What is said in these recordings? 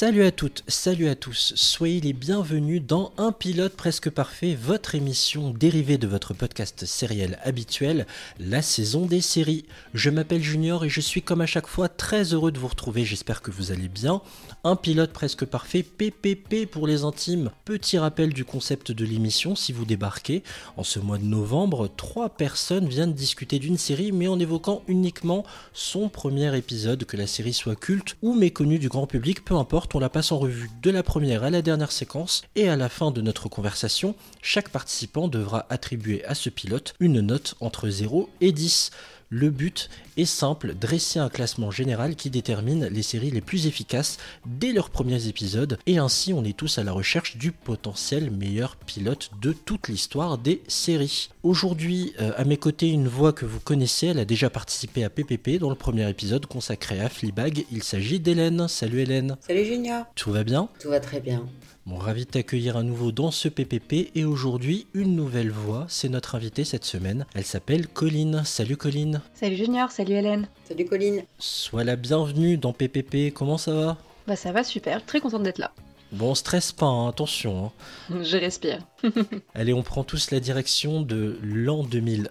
Salut à toutes, salut à tous, soyez les bienvenus dans Un pilote presque parfait, votre émission dérivée de votre podcast sériel habituel, la saison des séries. Je m'appelle Junior et je suis comme à chaque fois très heureux de vous retrouver, j'espère que vous allez bien. Un pilote presque parfait, PPP pour les intimes. Petit rappel du concept de l'émission si vous débarquez. En ce mois de novembre, trois personnes viennent discuter d'une série mais en évoquant uniquement son premier épisode, que la série soit culte ou méconnue du grand public, peu importe, on la passe en revue de la première à la dernière séquence et à la fin de notre conversation, chaque participant devra attribuer à ce pilote une note entre 0 et 10. Le but est simple, dresser un classement général qui détermine les séries les plus efficaces dès leurs premiers épisodes, et ainsi on est tous à la recherche du potentiel meilleur pilote de toute l'histoire des séries. Aujourd'hui, euh, à mes côtés, une voix que vous connaissez, elle a déjà participé à PPP dans le premier épisode consacré à Fleabag, il s'agit d'Hélène. Salut Hélène. Salut Junior. Tout va bien? Tout va très bien. Bon, ravi de t'accueillir à nouveau dans ce PPP et aujourd'hui une nouvelle voix, c'est notre invitée cette semaine. Elle s'appelle Colline. Salut Colline. Salut Junior, salut Hélène. Salut Colline. Sois la bienvenue dans PPP, comment ça va? Bah ça va super, très contente d'être là. Bon, stresse pas, hein, attention. Hein. Je respire. Allez, on prend tous la direction de l'an 2001,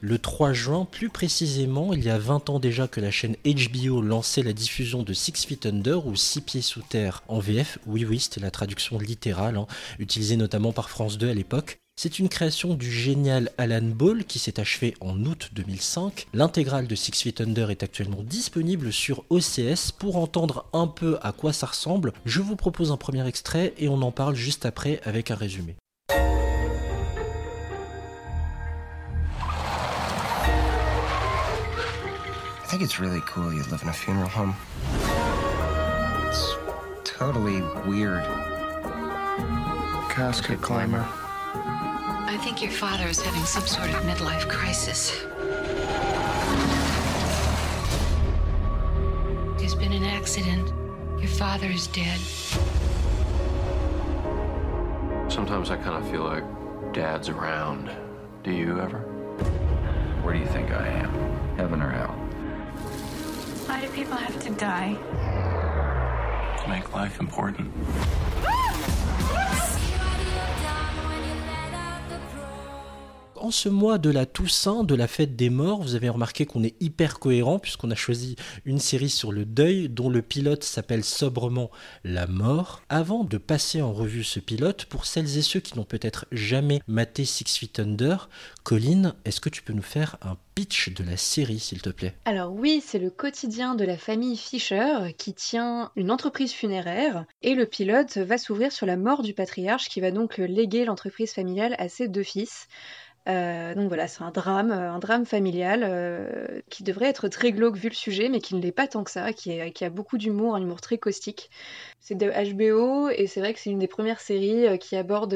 le 3 juin, plus précisément, il y a 20 ans déjà que la chaîne HBO lançait la diffusion de Six Feet Under ou Six Pieds Sous Terre en VF. Oui, oui, c'était la traduction littérale, hein, utilisée notamment par France 2 à l'époque. C'est une création du génial Alan Ball qui s'est achevé en août 2005. L'intégrale de Six Feet Under est actuellement disponible sur OCS. Pour entendre un peu à quoi ça ressemble, je vous propose un premier extrait et on en parle juste après avec un résumé. I think it's really cool you live in a funeral home. It's totally weird. Casket climber. I think your father is having some sort of midlife crisis. There's been an accident. Your father is dead. Sometimes I kind of feel like dad's around. Do you ever? Where do you think I am? Heaven or hell? People have to die? To make life important. En ce mois de la Toussaint, de la fête des morts, vous avez remarqué qu'on est hyper cohérent puisqu'on a choisi une série sur le deuil dont le pilote s'appelle sobrement La mort. Avant de passer en revue ce pilote, pour celles et ceux qui n'ont peut-être jamais maté Six Feet Under, Colline, est-ce que tu peux nous faire un pitch de la série s'il te plaît? Alors oui, c'est le quotidien de la famille Fisher qui tient une entreprise funéraire et le pilote va s'ouvrir sur la mort du patriarche qui va donc léguer l'entreprise familiale à ses deux fils. Euh, donc voilà, c'est un drame, euh, un drame familial euh, qui devrait être très glauque vu le sujet, mais qui ne l'est pas tant que ça, qui, a beaucoup d'humour, un humour très caustique. C'est de HBO et c'est vrai que c'est une des premières séries qui aborde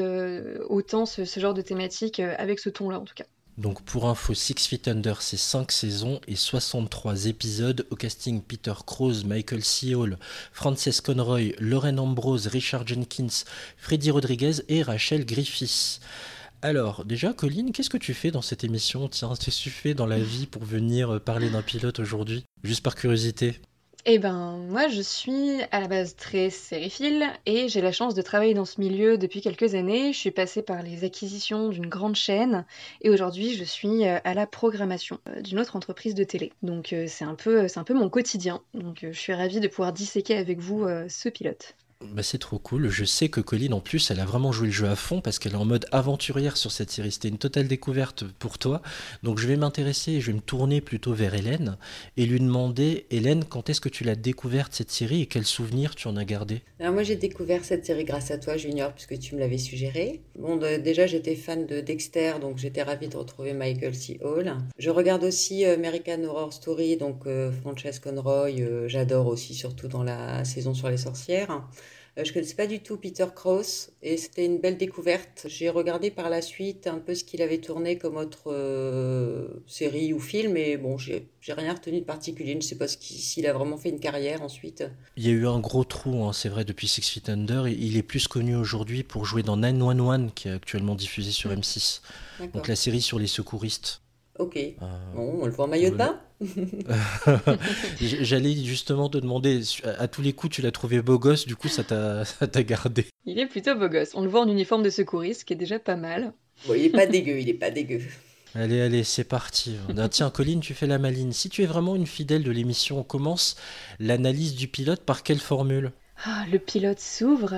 autant ce, genre de thématique avec ce ton-là en tout cas. Donc pour info, Six Feet Under, c'est 5 saisons et 63 épisodes. Au casting, Peter Krause, Michael C. Hall, Frances Conroy, Lauren Ambrose, Richard Jenkins, Freddy Rodriguez et Rachel Griffiths. Alors, déjà, Colline, qu'est-ce que tu fais dans cette émission? Tiens, qu'est-ce dans la vie pour venir euh, parler d'un pilote aujourd'hui? Juste par curiosité. Eh ben, moi, je suis à la base très sériephile et j'ai la chance de travailler dans ce milieu depuis quelques années. Je suis passée par les acquisitions d'une grande chaîne et aujourd'hui, je suis euh, à la programmation euh, d'une autre entreprise de télé. Donc, c'est un peu, mon quotidien. Donc, je suis ravie de pouvoir disséquer avec vous ce pilote. Bah, c'est trop cool. Je sais que Colline, en plus, elle a vraiment joué le jeu à fond parce qu'elle est en mode aventurière sur cette série. C'était une totale découverte pour toi. Donc, je vais m'intéresser, je vais me tourner plutôt vers Hélène et lui demander, Hélène, quand est-ce que tu l'as découverte cette série et quels souvenirs tu en as gardé moi j'ai découvert cette série grâce à toi Junior puisque tu me l'avais suggéré. Bon déjà j'étais fan de Dexter donc j'étais ravie de retrouver Michael C. Hall. Je regarde aussi euh, American Horror Story donc euh, Frances Conroy euh, j'adore aussi surtout dans la saison sur les sorcières. Euh, je connaissais pas du tout Peter Krause et c'était une belle découverte. J'ai regardé par la suite un peu ce qu'il avait tourné comme autre euh, série ou film et bon j'ai rien retenu de particulier. Je ne sais pas s'il a vraiment fait une carrière ensuite. Il y a eu un gros trou, hein, c'est vrai, depuis Six Feet Under. Il est plus connu aujourd'hui pour jouer dans 911, qui est actuellement diffusé sur M6. D'accord. Donc la série sur les secouristes. Ok. Euh, Bon, on le voit en maillot de bain J'allais justement te demander, à tous les coups, tu l'as trouvé beau gosse, du coup, ça t'a ça t'a gardé. Il est plutôt beau gosse. On le voit en uniforme de secouriste, ce qui est déjà pas mal. Bon, il est pas dégueu, il est pas dégueu. Allez, allez, c'est parti. Ah, tiens, Colline, tu fais la maline. Si tu es vraiment une fidèle de l'émission, on commence l'analyse du pilote par quelle formule? Ah, le pilote s'ouvre.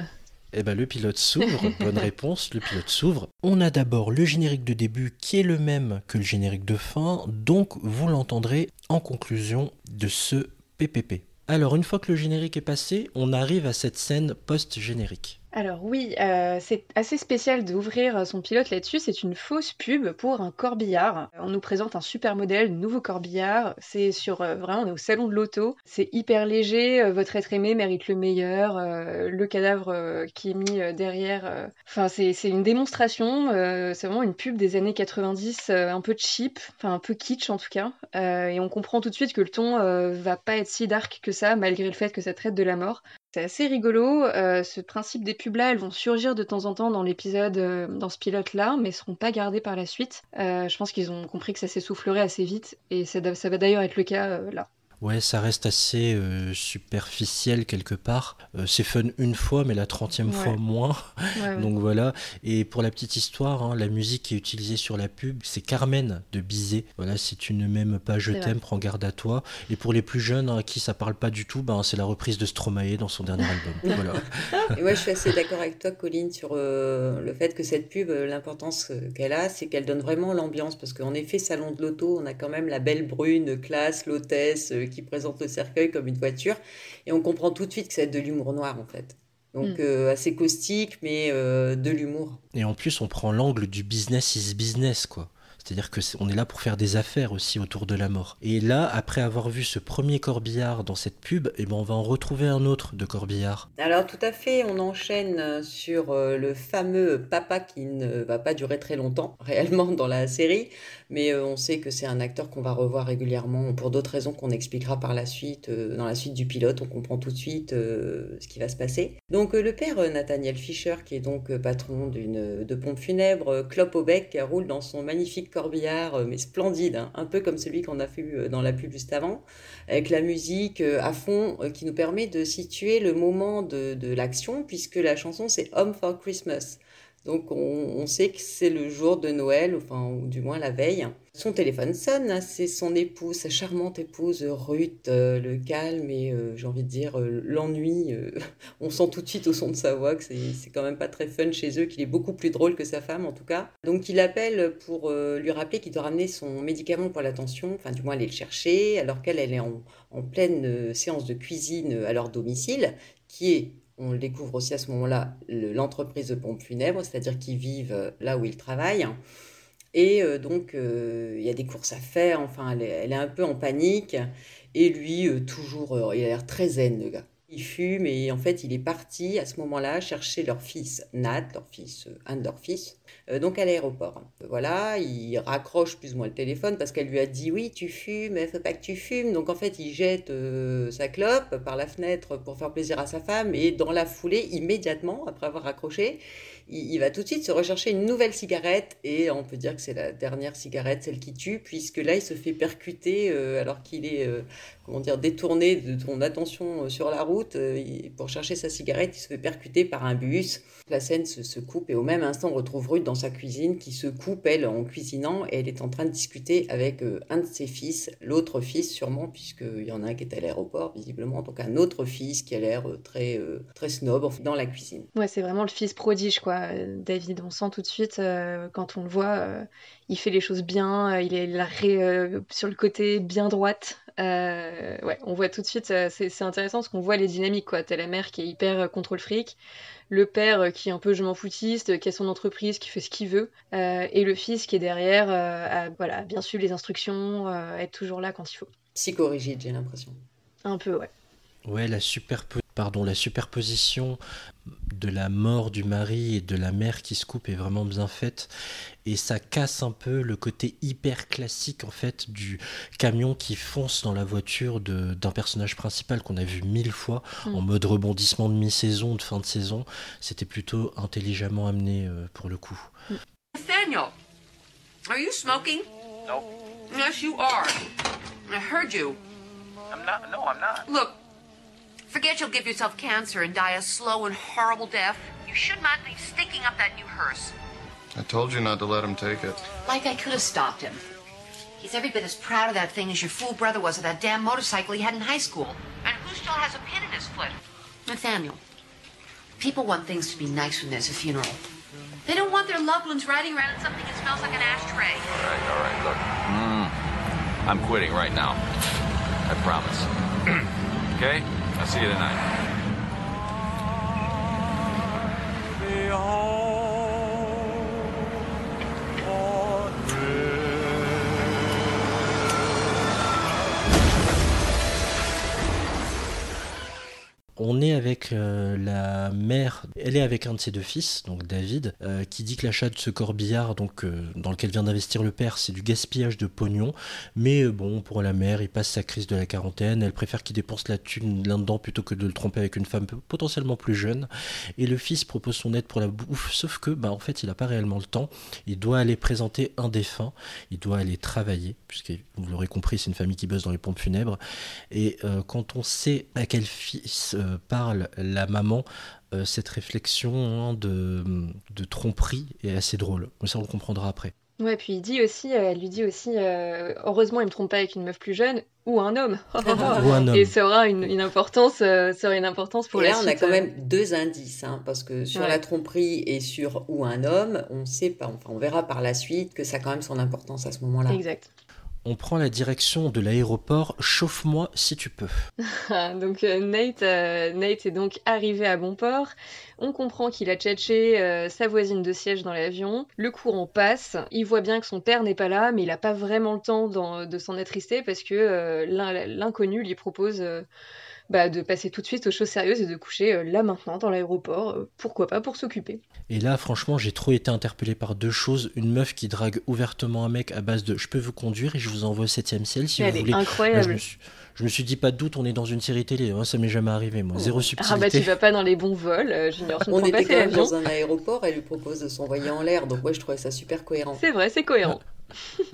Eh ben, le pilote s'ouvre. Bonne réponse, le pilote s'ouvre. On a d'abord le générique de début qui est le même que le générique de fin, donc vous l'entendrez en conclusion de ce PPP. Alors, une fois que le générique est passé, on arrive à cette scène post-générique. Alors oui, euh, c'est assez spécial d'ouvrir son pilote là-dessus. C'est une fausse pub pour un corbillard. On nous présente un super modèle, nouveau corbillard. C'est sur euh, vraiment, on est au salon de l'auto. C'est hyper léger. euh, votre être aimé mérite le meilleur. euh, le cadavre euh, qui est mis euh, derrière. euh, Enfin, c'est une démonstration. euh, c'est vraiment une pub des années 90, euh, un peu cheap, enfin un peu kitsch en tout cas. Euh, et on comprend tout de suite que le ton euh, va pas être si dark que ça, malgré le fait que ça traite de la mort. C'est assez rigolo. euh, ce principe des pubs-là, elles vont surgir de temps en temps dans l'épisode, euh, dans ce pilote-là, mais seront pas gardées par la suite. Euh, je pense qu'ils ont compris que ça s'essoufflerait assez vite, et ça, va d'ailleurs être le cas là. Ouais, ça reste assez euh, superficiel quelque part. Euh, c'est fun une fois, mais la trentième Ouais. fois moins. Ouais, ouais. Donc voilà. Et pour la petite histoire, hein, la musique qui est utilisée sur la pub, c'est Carmen de Bizet. Voilà, si tu ne m'aimes pas, je t'aime, prends garde à toi. Et pour les plus jeunes hein, à qui ça parle pas du tout, ben, c'est la reprise de Stromae dans son dernier album. voilà. Et ouais, je suis assez d'accord avec toi, Colline, sur euh, le fait que cette pub, l'importance qu'elle a, c'est qu'elle donne vraiment l'ambiance. Parce qu'en effet, salon de l'auto, on a quand même la belle brune classe, l'hôtesse euh, qui présente le cercueil comme une voiture. Et on comprend tout de suite que c'est de l'humour noir, en fait. Donc, Mm. euh, assez caustique, mais euh, de l'humour. Et en plus, on prend l'angle du business is business, quoi. C'est-à-dire que on est là pour faire des affaires aussi autour de la mort. Et là, après avoir vu ce premier corbillard dans cette pub, eh ben on va en retrouver un autre de corbillard. Alors tout à fait, on enchaîne euh, sur euh, le fameux papa qui ne va pas durer très longtemps réellement dans la série, mais euh, on sait que c'est un acteur qu'on va revoir régulièrement pour d'autres raisons qu'on expliquera par la suite. Dans la suite du pilote, on comprend tout de suite ce qui va se passer. Donc le père Nathaniel Fischer, qui est donc patron de pompe funèbre, clope au bec, roule dans son magnifique corbillard, euh, mais splendide, hein, un peu comme celui qu'on a vu euh, dans la pub juste avant avec la musique euh, à fond qui nous permet de situer le moment de, de l'action, puisque la chanson c'est Home for Christmas. Donc on, on sait que c'est le jour de Noël, enfin, ou du moins la veille. Son téléphone sonne, hein, c'est son épouse, sa charmante épouse Ruth, euh, le calme et euh, j'ai envie de dire euh, l'ennui. euh, on sent tout de suite au son de sa voix que c'est quand même pas très fun chez eux, qu'il est beaucoup plus drôle que sa femme en tout cas. Donc il appelle pour euh, lui rappeler qu'il doit ramener son médicament pour la tension, enfin du moins aller le chercher, alors qu'elle elle est en, en pleine euh, séance de cuisine euh, à leur domicile, qui est, on le découvre aussi à ce moment-là, le- l'entreprise de pompe funèbre, c'est-à-dire qu'ils vivent euh, là où ils travaillent. Et euh, donc, euh, il y a des courses à faire, enfin, elle est, un peu en panique. Et lui, euh, toujours, il a l'air très zen, le gars. Il fume et en fait, il est parti à ce moment-là chercher leur fils Nat, leur fils, un de leurs fils, donc à l'aéroport. Voilà, il raccroche plus ou moins le téléphone parce qu'elle lui a dit oui, tu fumes, mais faut pas que tu fumes. Donc en fait, il jette sa clope par la fenêtre pour faire plaisir à sa femme et dans la foulée, immédiatement, après avoir raccroché, il, va tout de suite se rechercher une nouvelle cigarette et on peut dire que c'est la dernière cigarette, celle qui tue, puisque là, il se fait percuter euh, alors qu'il est, euh, comment dire, détourné de son attention euh, sur la route pour chercher sa cigarette, il se fait percuter par un bus. La scène se, coupe et au même instant, on retrouve Ruth dans sa cuisine qui se coupe, elle, en cuisinant et elle est en train de discuter avec un de ses fils, l'autre fils sûrement, puisqu'il y en a un qui est à l'aéroport, visiblement, donc un autre fils qui a l'air très, très snob dans la cuisine. Ouais, c'est vraiment le fils prodige, quoi. Euh, David, on sent tout de suite, euh, quand on le voit, euh, il fait les choses bien, euh, il est euh, sur le côté bien droite. Euh, ouais, on voit tout de suite, euh, c'est intéressant parce qu'on voit les dynamiques, quoi. T'as la mère qui est hyper euh, contrôle fric, le père euh, qui est un peu je m'en foutiste, euh, qui a son entreprise, qui fait ce qu'il veut, euh, et le fils qui est derrière, euh, à, voilà, bien suivre les instructions, euh, être toujours là quand il faut. Psychorigide, j'ai l'impression. Un peu, ouais. Ouais, la, superpo- pardon, la superposition de la mort du mari et de la mère qui se coupe est vraiment bien faite. Et ça casse un peu le côté hyper classique en fait du camion qui fonce dans la voiture de- d'un personnage principal qu'on a vu mille fois Mm. en mode rebondissement de mi-saison, de fin de saison. C'était plutôt intelligemment amené euh, pour le coup. Nathaniel, are you smoking? Nope. Yes, you are. I heard you. I'm not. No, I'm not. Look, forget you'll give yourself cancer and die a slow and horrible death. You should not be stinking up that new hearse. I told you not to let him take it. Like I could have stopped him. He's every bit as proud of that thing as your fool brother was of that damn motorcycle he had in high school. And who still has a pin in his foot? Nathaniel. People want things to be nice when there's a funeral. They don't want their loved ones riding around in something that smells like an ashtray. All right, all right, look. Mm, I'm quitting right now. I promise. okay? I'll see you tonight. On est avec euh, la mère, elle est avec un de ses deux fils, donc David, euh, qui dit que l'achat de ce corbillard, donc euh, dans lequel vient d'investir le père, c'est du gaspillage de pognon. Mais bon, pour la mère, il passe sa crise de la quarantaine, elle préfère qu'il dépense la thune là-dedans plutôt que de le tromper avec une femme potentiellement plus jeune. Et le fils propose son aide pour la bouffe, sauf que, bah en fait, il n'a pas réellement le temps. Il doit aller présenter un défunt, il doit aller travailler, puisque vous l'aurez compris, c'est une famille qui bosse dans les pompes funèbres. Et quand on sait à quel fils parle la maman, euh, cette réflexion hein, de, de tromperie est assez drôle. Mais ça, on le comprendra après. Ouais, puis il dit aussi, euh, elle lui dit aussi, euh, heureusement, il me trompe pas avec une meuf plus jeune ou un homme. Ou un homme. Et ça aura une, une importance, euh, ça aura une importance pour Et la là, on a suite, quand euh. même deux indices, hein, parce que sur Ouais. la tromperie et sur ou un homme, on sait pas, enfin, on verra par la suite que ça a quand même son importance à ce moment-là. Exact. On prend la direction de l'aéroport. Chauffe-moi si tu peux. donc euh, Nate, euh, Nate est donc arrivé à bon port. On comprend qu'il a tchatché euh, sa voisine de siège dans l'avion. Le courant passe. Il voit bien que son père n'est pas là, mais il n'a pas vraiment le temps de s'en attrister parce que l'in- l'inconnu lui propose bah, de passer tout de suite aux choses sérieuses et de coucher euh, là maintenant dans l'aéroport. Euh, pourquoi pas pour s'occuper. Et là, franchement, j'ai trop été interpellé par deux choses. Une meuf qui drague ouvertement un mec à base de je peux vous conduire et je vous envoie au 7 ciel si Elle vous est voulez. Là, je, incroyable. me suis, je me suis dit pas de doute, on est dans une série télé. Moi, ça m'est jamais arrivé, moi. Zéro Ah subtilité. bah tu vas pas dans les bons vols, euh, Junior, On était quand même dans un aéroport, elle lui propose de s'envoyer en l'air, donc moi je trouvais ça super cohérent. C'est vrai, c'est cohérent.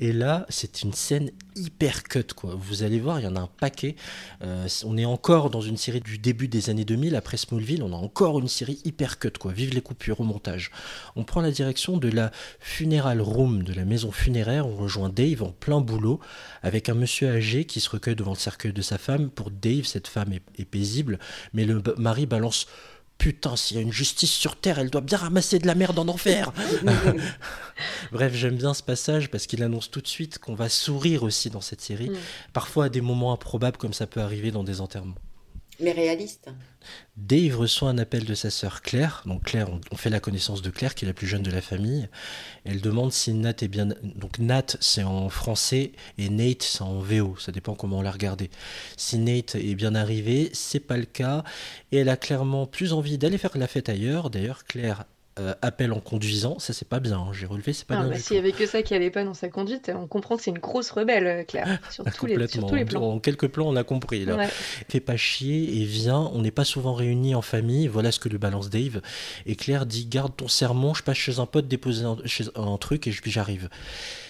Et là, c'est une scène hyper cut, quoi. Vous allez voir, il y en a un paquet. Euh, on est encore dans une série du début des années 2000, après Smallville, on a encore une série hyper cut, quoi. Vive les coupures au montage. On prend la direction de la funeral room, de la maison funéraire. On rejoint Dave en plein boulot, avec un monsieur âgé qui se recueille devant le cercueil de sa femme. Pour Dave, cette femme est, paisible, mais le mari balance. Putain, s'il y a une justice sur Terre, elle doit bien ramasser de la merde en enfer. Bref, j'aime bien ce passage parce qu'il annonce tout de suite qu'on va sourire aussi dans cette série, Mm. parfois à des moments improbables comme ça peut arriver dans des enterrements. Mais réaliste. Dave reçoit un appel de sa sœur Claire. Donc Claire, on, on fait la connaissance de Claire, qui est la plus jeune de la famille. Elle demande si Nat est bien. Donc Nat, c'est en français et Nate, c'est en VO. Ça dépend comment on l'a regardé. Si Nate est bien arrivé, c'est pas le cas. Et elle a clairement plus envie d'aller faire la fête ailleurs. D'ailleurs, Claire euh, appelle en conduisant. Ça, c'est pas bien. hein. J'ai relevé, c'est pas Ah, bien bah, S'il y avait que ça qui allait pas dans sa conduite, on comprend que c'est une grosse rebelle, euh, Claire, sur tous, les, sur tous les plans. En quelques plans, on a compris. Là. Ouais. Fais pas chier et viens. On n'est pas souvent réunis en famille. Voilà ce que lui balance Dave. Et Claire dit Garde ton sermon, je passe chez un pote déposer un, chez un truc et puis j'arrive.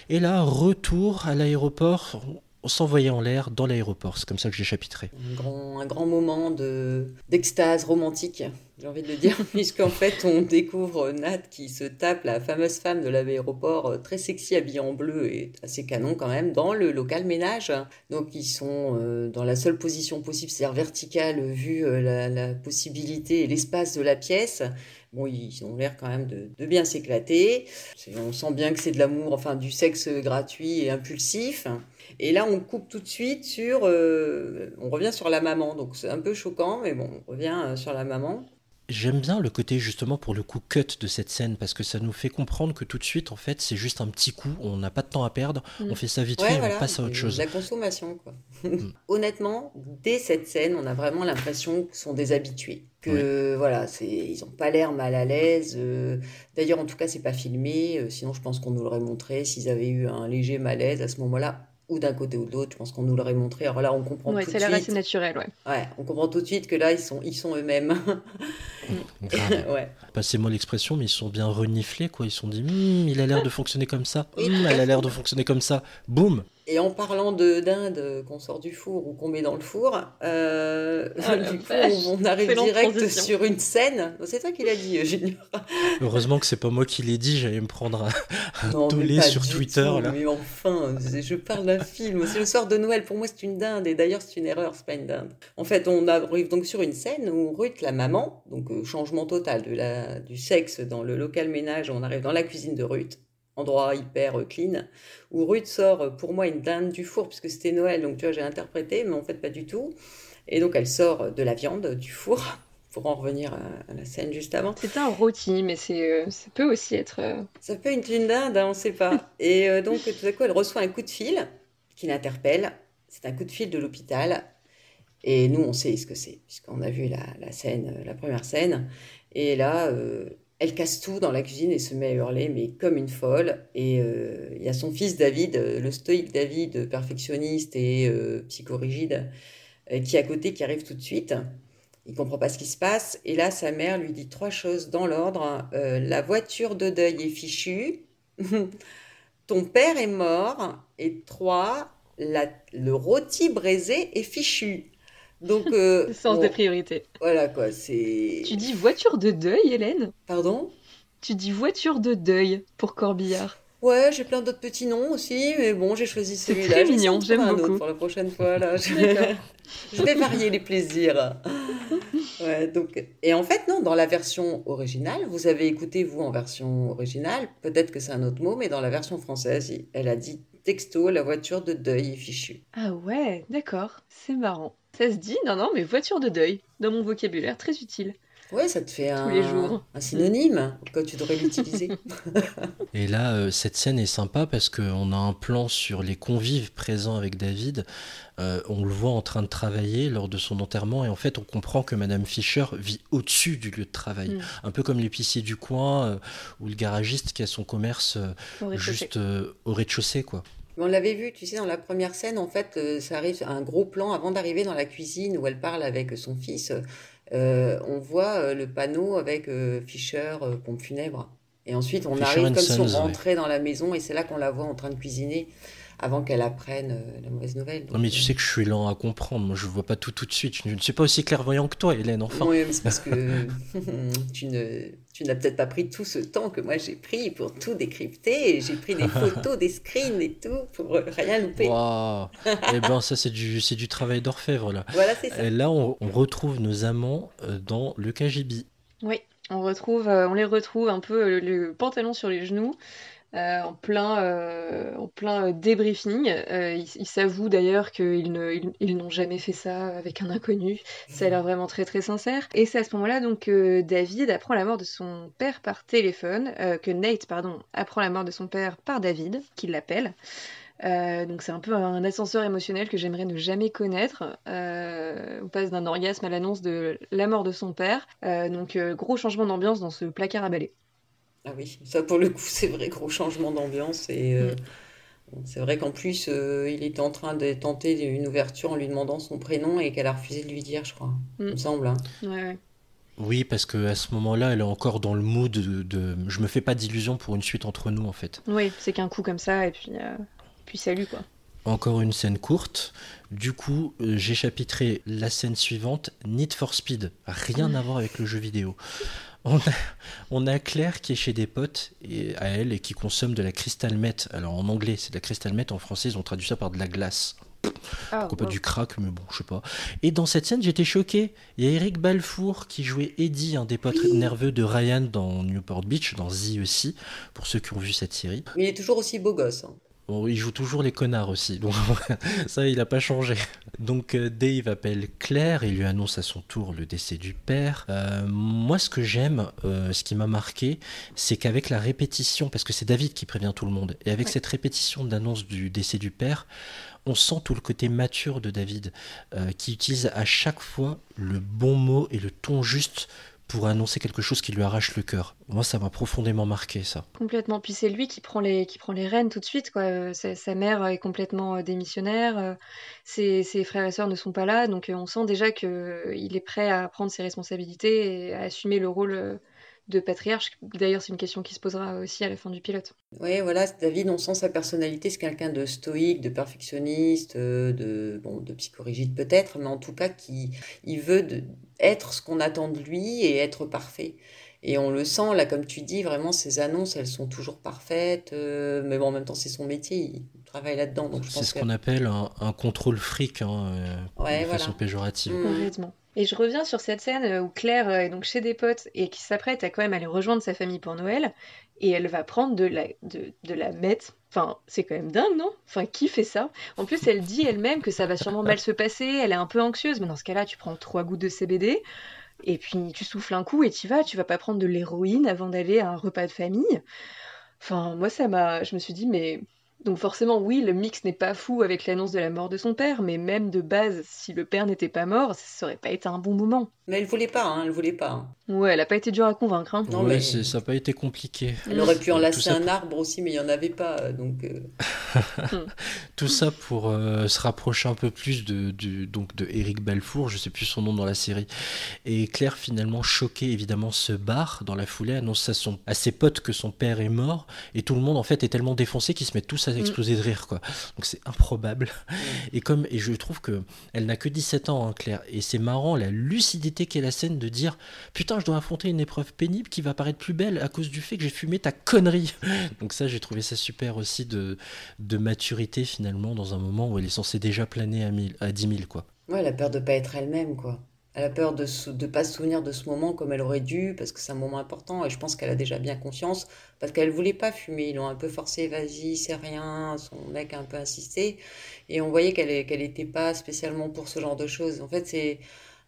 Et là, retour à l'aéroport. On s'envoyait en l'air dans l'aéroport. C'est comme ça que j'ai chapitré. Un grand, un grand moment de d'extase romantique, j'ai envie de le dire, puisqu'en fait on découvre Nat qui se tape la fameuse femme de l'aéroport, euh, très sexy, habillée en bleu et assez canon quand même, dans le local ménage. Donc ils sont euh, dans la seule position possible, c'est-à-dire verticale, vu euh, la possibilité et l'espace de la pièce. Bon, ils ont l'air quand même de, bien s'éclater. On sent bien que c'est de l'amour, enfin du sexe gratuit et impulsif. Et là, on coupe tout de suite sur. euh, on revient sur la maman. Donc c'est un peu choquant, mais bon, on revient euh, sur la maman. J'aime bien le côté justement pour le coup cut de cette scène parce que ça nous fait comprendre que tout de suite en fait c'est juste un petit coup, on n'a pas de temps à perdre, Mm. on fait ça vite Ouais, fait et on passe à autre chose. La consommation, quoi. Mm. Honnêtement, dès cette scène, on a vraiment l'impression qu'ils sont des habitués. Que voilà, c'est, ils ont pas l'air mal à l'aise. euh, D'ailleurs, en tout cas, c'est pas filmé. euh, Sinon, je pense qu'on nous l'aurait montré. S'ils avaient eu un léger malaise à ce moment-là, ou d'un côté ou de l'autre. Je pense qu'on nous l'aurait montré. Alors là, on comprend Ouais, tout ça de a l'air suite. assez naturel, ouais. Ouais, on comprend tout de suite que là, ils sont, ils sont eux-mêmes. Grave. ouais. Passez-moi l'expression, mais ils sont bien reniflés, quoi. Ils se sont dit, Hum, il a l'air de fonctionner comme ça. Hum, à elle a l'air de fonctionner comme ça. Boum Et en parlant de dinde qu'on sort du four ou qu'on met dans le four, euh, la du coup, vache. on arrive direct transition. sur une scène. C'est toi qui l'as dit, euh, Junior. Heureusement que c'est pas moi qui l'ai dit, j'allais me prendre un, un Non, tollé sur Twitter, tout, là. Mais enfin, je parle d'un film. C'est le soir de Noël. Pour moi, c'est une dinde. Et d'ailleurs, c'est une erreur. C'est pas une dinde. En fait, on arrive donc sur une scène où Ruth, la maman, donc euh, changement total de la, du sexe dans le local ménage. On arrive dans la cuisine de Ruth, endroit hyper euh, clean, où Ruth sort euh, pour moi une dinde du four puisque c'était Noël. Donc tu vois, j'ai interprété, mais en fait pas du tout. Et donc elle sort de la viande du four. Pour en revenir à, la scène juste avant. C'est un rôti, mais c'est, euh, ça peut aussi être. euh, Ça peut être une dinde, hein, on ne sait pas. Et euh, donc, tout à coup, elle reçoit un coup de fil qui l'interpelle. C'est un coup de fil de l'hôpital. Et nous, on sait ce que c'est, puisqu'on a vu la, la scène, euh, la première scène. Et là, euh, elle casse tout dans la cuisine et se met à hurler, mais comme une folle. Et euh, il y a son fils David, euh, le stoïque David, perfectionniste et euh, psychorigide, euh, qui est à côté, qui arrive tout de suite. Il comprend pas ce qui se passe. Et là, sa mère lui dit trois choses dans l'ordre. Euh, la voiture de deuil est fichue. Ton père est mort. Et trois, le rôti braisé est fichu. Donc, euh, le sens bon, des priorités. voilà quoi, c'est. Tu dis voiture de deuil, Hélène? Pardon? Tu dis voiture de deuil pour Corbillard. Ouais, j'ai plein d'autres petits noms aussi, mais bon, j'ai choisi C'est celui-là. très essayer mignon, j'aime un autre beaucoup. pour la prochaine fois. Là. Je... Je vais varier les plaisirs. Ouais, donc... Et en fait, non, dans la version originale, vous avez écouté, vous, en version originale, peut-être que c'est un autre mot, mais dans la version française, elle a dit texto, la voiture de deuil est fichue. Ah ouais, d'accord, c'est marrant. Ça se dit, non, non, mais voiture de deuil, dans mon vocabulaire, très utile. Ouais, ça te fait un, les jours. un synonyme, quand tu devrais l'utiliser. Et là, euh, cette scène est sympa parce qu'on a un plan sur les convives présents avec David. Euh, on le voit en train de travailler lors de son enterrement et en fait, on comprend que Madame Fischer vit au-dessus du lieu de travail. Mm. Un peu comme l'épicier du coin euh, ou le garagiste qui a son commerce euh, juste euh, au rez-de-chaussée, quoi. On l'avait vu, tu sais, dans la première scène, en fait, euh, ça arrive un gros plan avant d'arriver dans la cuisine où elle parle avec son fils. euh, on voit euh, le panneau avec euh, Fischer, euh, pompe funèbre. Et ensuite, on Fisher arrive comme si on ouais. rentrait dans la maison et c'est là qu'on la voit en train de cuisiner avant qu'elle apprenne euh, la mauvaise nouvelle. Non, mais tu sais que je suis lent à comprendre. Moi, je vois pas tout tout de suite. Je ne suis pas aussi clairvoyant que toi, Hélène, enfin. Oui, mais c'est parce que tu ne, tu n'as peut-être pas pris tout ce temps que moi j'ai pris pour tout décrypter. J'ai pris des photos, des screens et tout pour rien louper. Waouh Eh ben, ça, c'est du, c'est du travail d'orfèvre, là. Voilà, c'est ça. Et là, on, on retrouve nos amants euh, dans le KGB. Oui, on retrouve, euh, on les retrouve un peu le, pantalon sur les genoux, euh, en plein, euh, en plein euh, débriefing. Euh, ils ils s'avouent d'ailleurs qu'ils ne, ils, ils n'ont jamais fait ça avec un inconnu. Ça a l'air vraiment très très sincère. Et c'est à ce moment-là donc que David apprend la mort de son père par téléphone, que Nate pardon apprend la mort de son père par David, qui l'appelle. Euh, donc c'est un peu un ascenseur émotionnel que j'aimerais ne jamais connaître. Euh, on passe d'un orgasme à l'annonce de la mort de son père. Euh, donc gros changement d'ambiance dans ce placard à balai. Ah oui, ça pour le coup, c'est vrai, gros changement d'ambiance. Et euh, Mm. c'est vrai qu'en plus, euh, il était en train de tenter une ouverture en lui demandant son prénom et qu'elle a refusé de lui dire, je crois. Il Mm. me semble. hein. Ouais, ouais. Oui, parce que à ce moment-là, elle est encore dans le mood de, de- je me fais pas d'illusions pour une suite entre nous, en fait. Oui, c'est qu'un coup comme ça et puis, euh, puis salut quoi. Encore une scène courte. Du coup, euh, j'ai chapitré la scène suivante, Need for Speed. Rien à voir avec le jeu vidéo. On a, on a Claire qui est chez des potes et, à elle et qui consomme de la crystal meth. Alors en anglais, c'est de la crystal meth. En français, ils ont traduit ça par de la glace. Ah, Pourquoi pas wow. du crack, mais bon, je sais pas. Et dans cette scène, j'étais choqué. Il y a Eric Balfour qui jouait Eddie, un des potes nerveux de Ryan dans Newport Beach, dans The aussi, pour ceux qui ont vu cette série. Mais il est toujours aussi beau gosse. hein. Bon, il joue toujours les connards aussi, donc ça, il n'a pas changé. Donc euh, Dave appelle Claire et lui annonce à son tour le décès du père. Euh, moi, ce que j'aime, euh, ce qui m'a marqué, c'est qu'avec la répétition, parce que c'est David qui prévient tout le monde, et avec Ouais. cette répétition d'annonce du décès du père, on sent tout le côté mature de David, euh, qui utilise à chaque fois le bon mot et le ton juste pour annoncer quelque chose qui lui arrache le cœur. Moi, ça m'a profondément marqué, ça. Complètement. Puis c'est lui qui prend les, qui prend les rênes tout de suite. Quoi. Euh, sa, mère est complètement euh, démissionnaire. Euh, ses, ses, frères et sœurs ne sont pas là. Donc on sent déjà qu'il est prêt à prendre ses responsabilités et à assumer le rôle de patriarche. D'ailleurs, c'est une question qui se posera aussi à la fin du pilote. Oui, voilà, David, on sent sa personnalité, c'est quelqu'un de stoïque, de perfectionniste, de, bon, de psychorigide peut-être, mais en tout cas, qui il veut de, être ce qu'on attend de lui et être parfait. Et on le sent, là, comme tu dis, vraiment, ces annonces, elles sont toujours parfaites. Euh, mais bon, en même temps, c'est son métier, il travaille là-dedans. C'est ce qu'on appelle un, contrôle fric, hein, euh, de façon péjorative. Mmh. Et je reviens sur cette scène euh, où Claire est donc chez des potes et qui s'apprête à quand même aller rejoindre sa famille pour Noël. Et elle va prendre de la, de, de la meth. Enfin, c'est quand même dingue, non? Enfin, qui fait ça? En plus, elle dit elle-même que ça va sûrement mal se passer. Elle est un peu anxieuse. Mais dans ce cas-là, tu prends trois gouttes de CBD. Et puis tu souffles un coup et tu vas, tu vas pas prendre de l'héroïne avant d'aller à un repas de famille. Enfin, moi ça m'a, je me suis dit mais donc forcément, oui, le mix n'est pas fou avec l'annonce de la mort de son père, mais même de base, si le père n'était pas mort, ça aurait pas été un bon moment. Mais elle voulait pas, hein, elle voulait pas. Ouais, elle a pas été dure à convaincre. Hein. Non, mais ça n'a pas été compliqué. Elle aurait pu enlacer un arbre aussi, mais il y en avait pas, donc. Euh. Tout ça pour euh, se rapprocher un peu plus de, donc de Eric Balfour, je sais plus son nom dans la série. Et Claire finalement choquée évidemment se barre dans la foulée, annonce à, son, à ses potes que son père est mort, et tout le monde en fait est tellement défoncé qu'ils se mettent tous à Mm. exploser de rire quoi. Donc c'est improbable. Et comme et je trouve que elle n'a que 17 ans hein, Claire et c'est marrant la lucidité qu'est la scène de dire putain je dois affronter une épreuve pénible qui va paraître plus belle à cause du fait que j'ai fumé ta connerie. Donc ça j'ai trouvé ça super aussi de de maturité finalement dans un moment où elle est censée déjà planer à, 1000, à 10 000 quoi. Ouais, la peur de pas être elle-même quoi. Elle a peur de ne pas se souvenir de ce moment comme elle aurait dû, parce que c'est un moment important, et je pense qu'elle a déjà bien conscience, parce qu'elle voulait pas fumer. Ils l'ont un peu forcé, vas-y, c'est rien, son mec a un peu insisté, et on voyait qu'elle qu'elle n'était pas spécialement pour ce genre de choses. En fait, c'est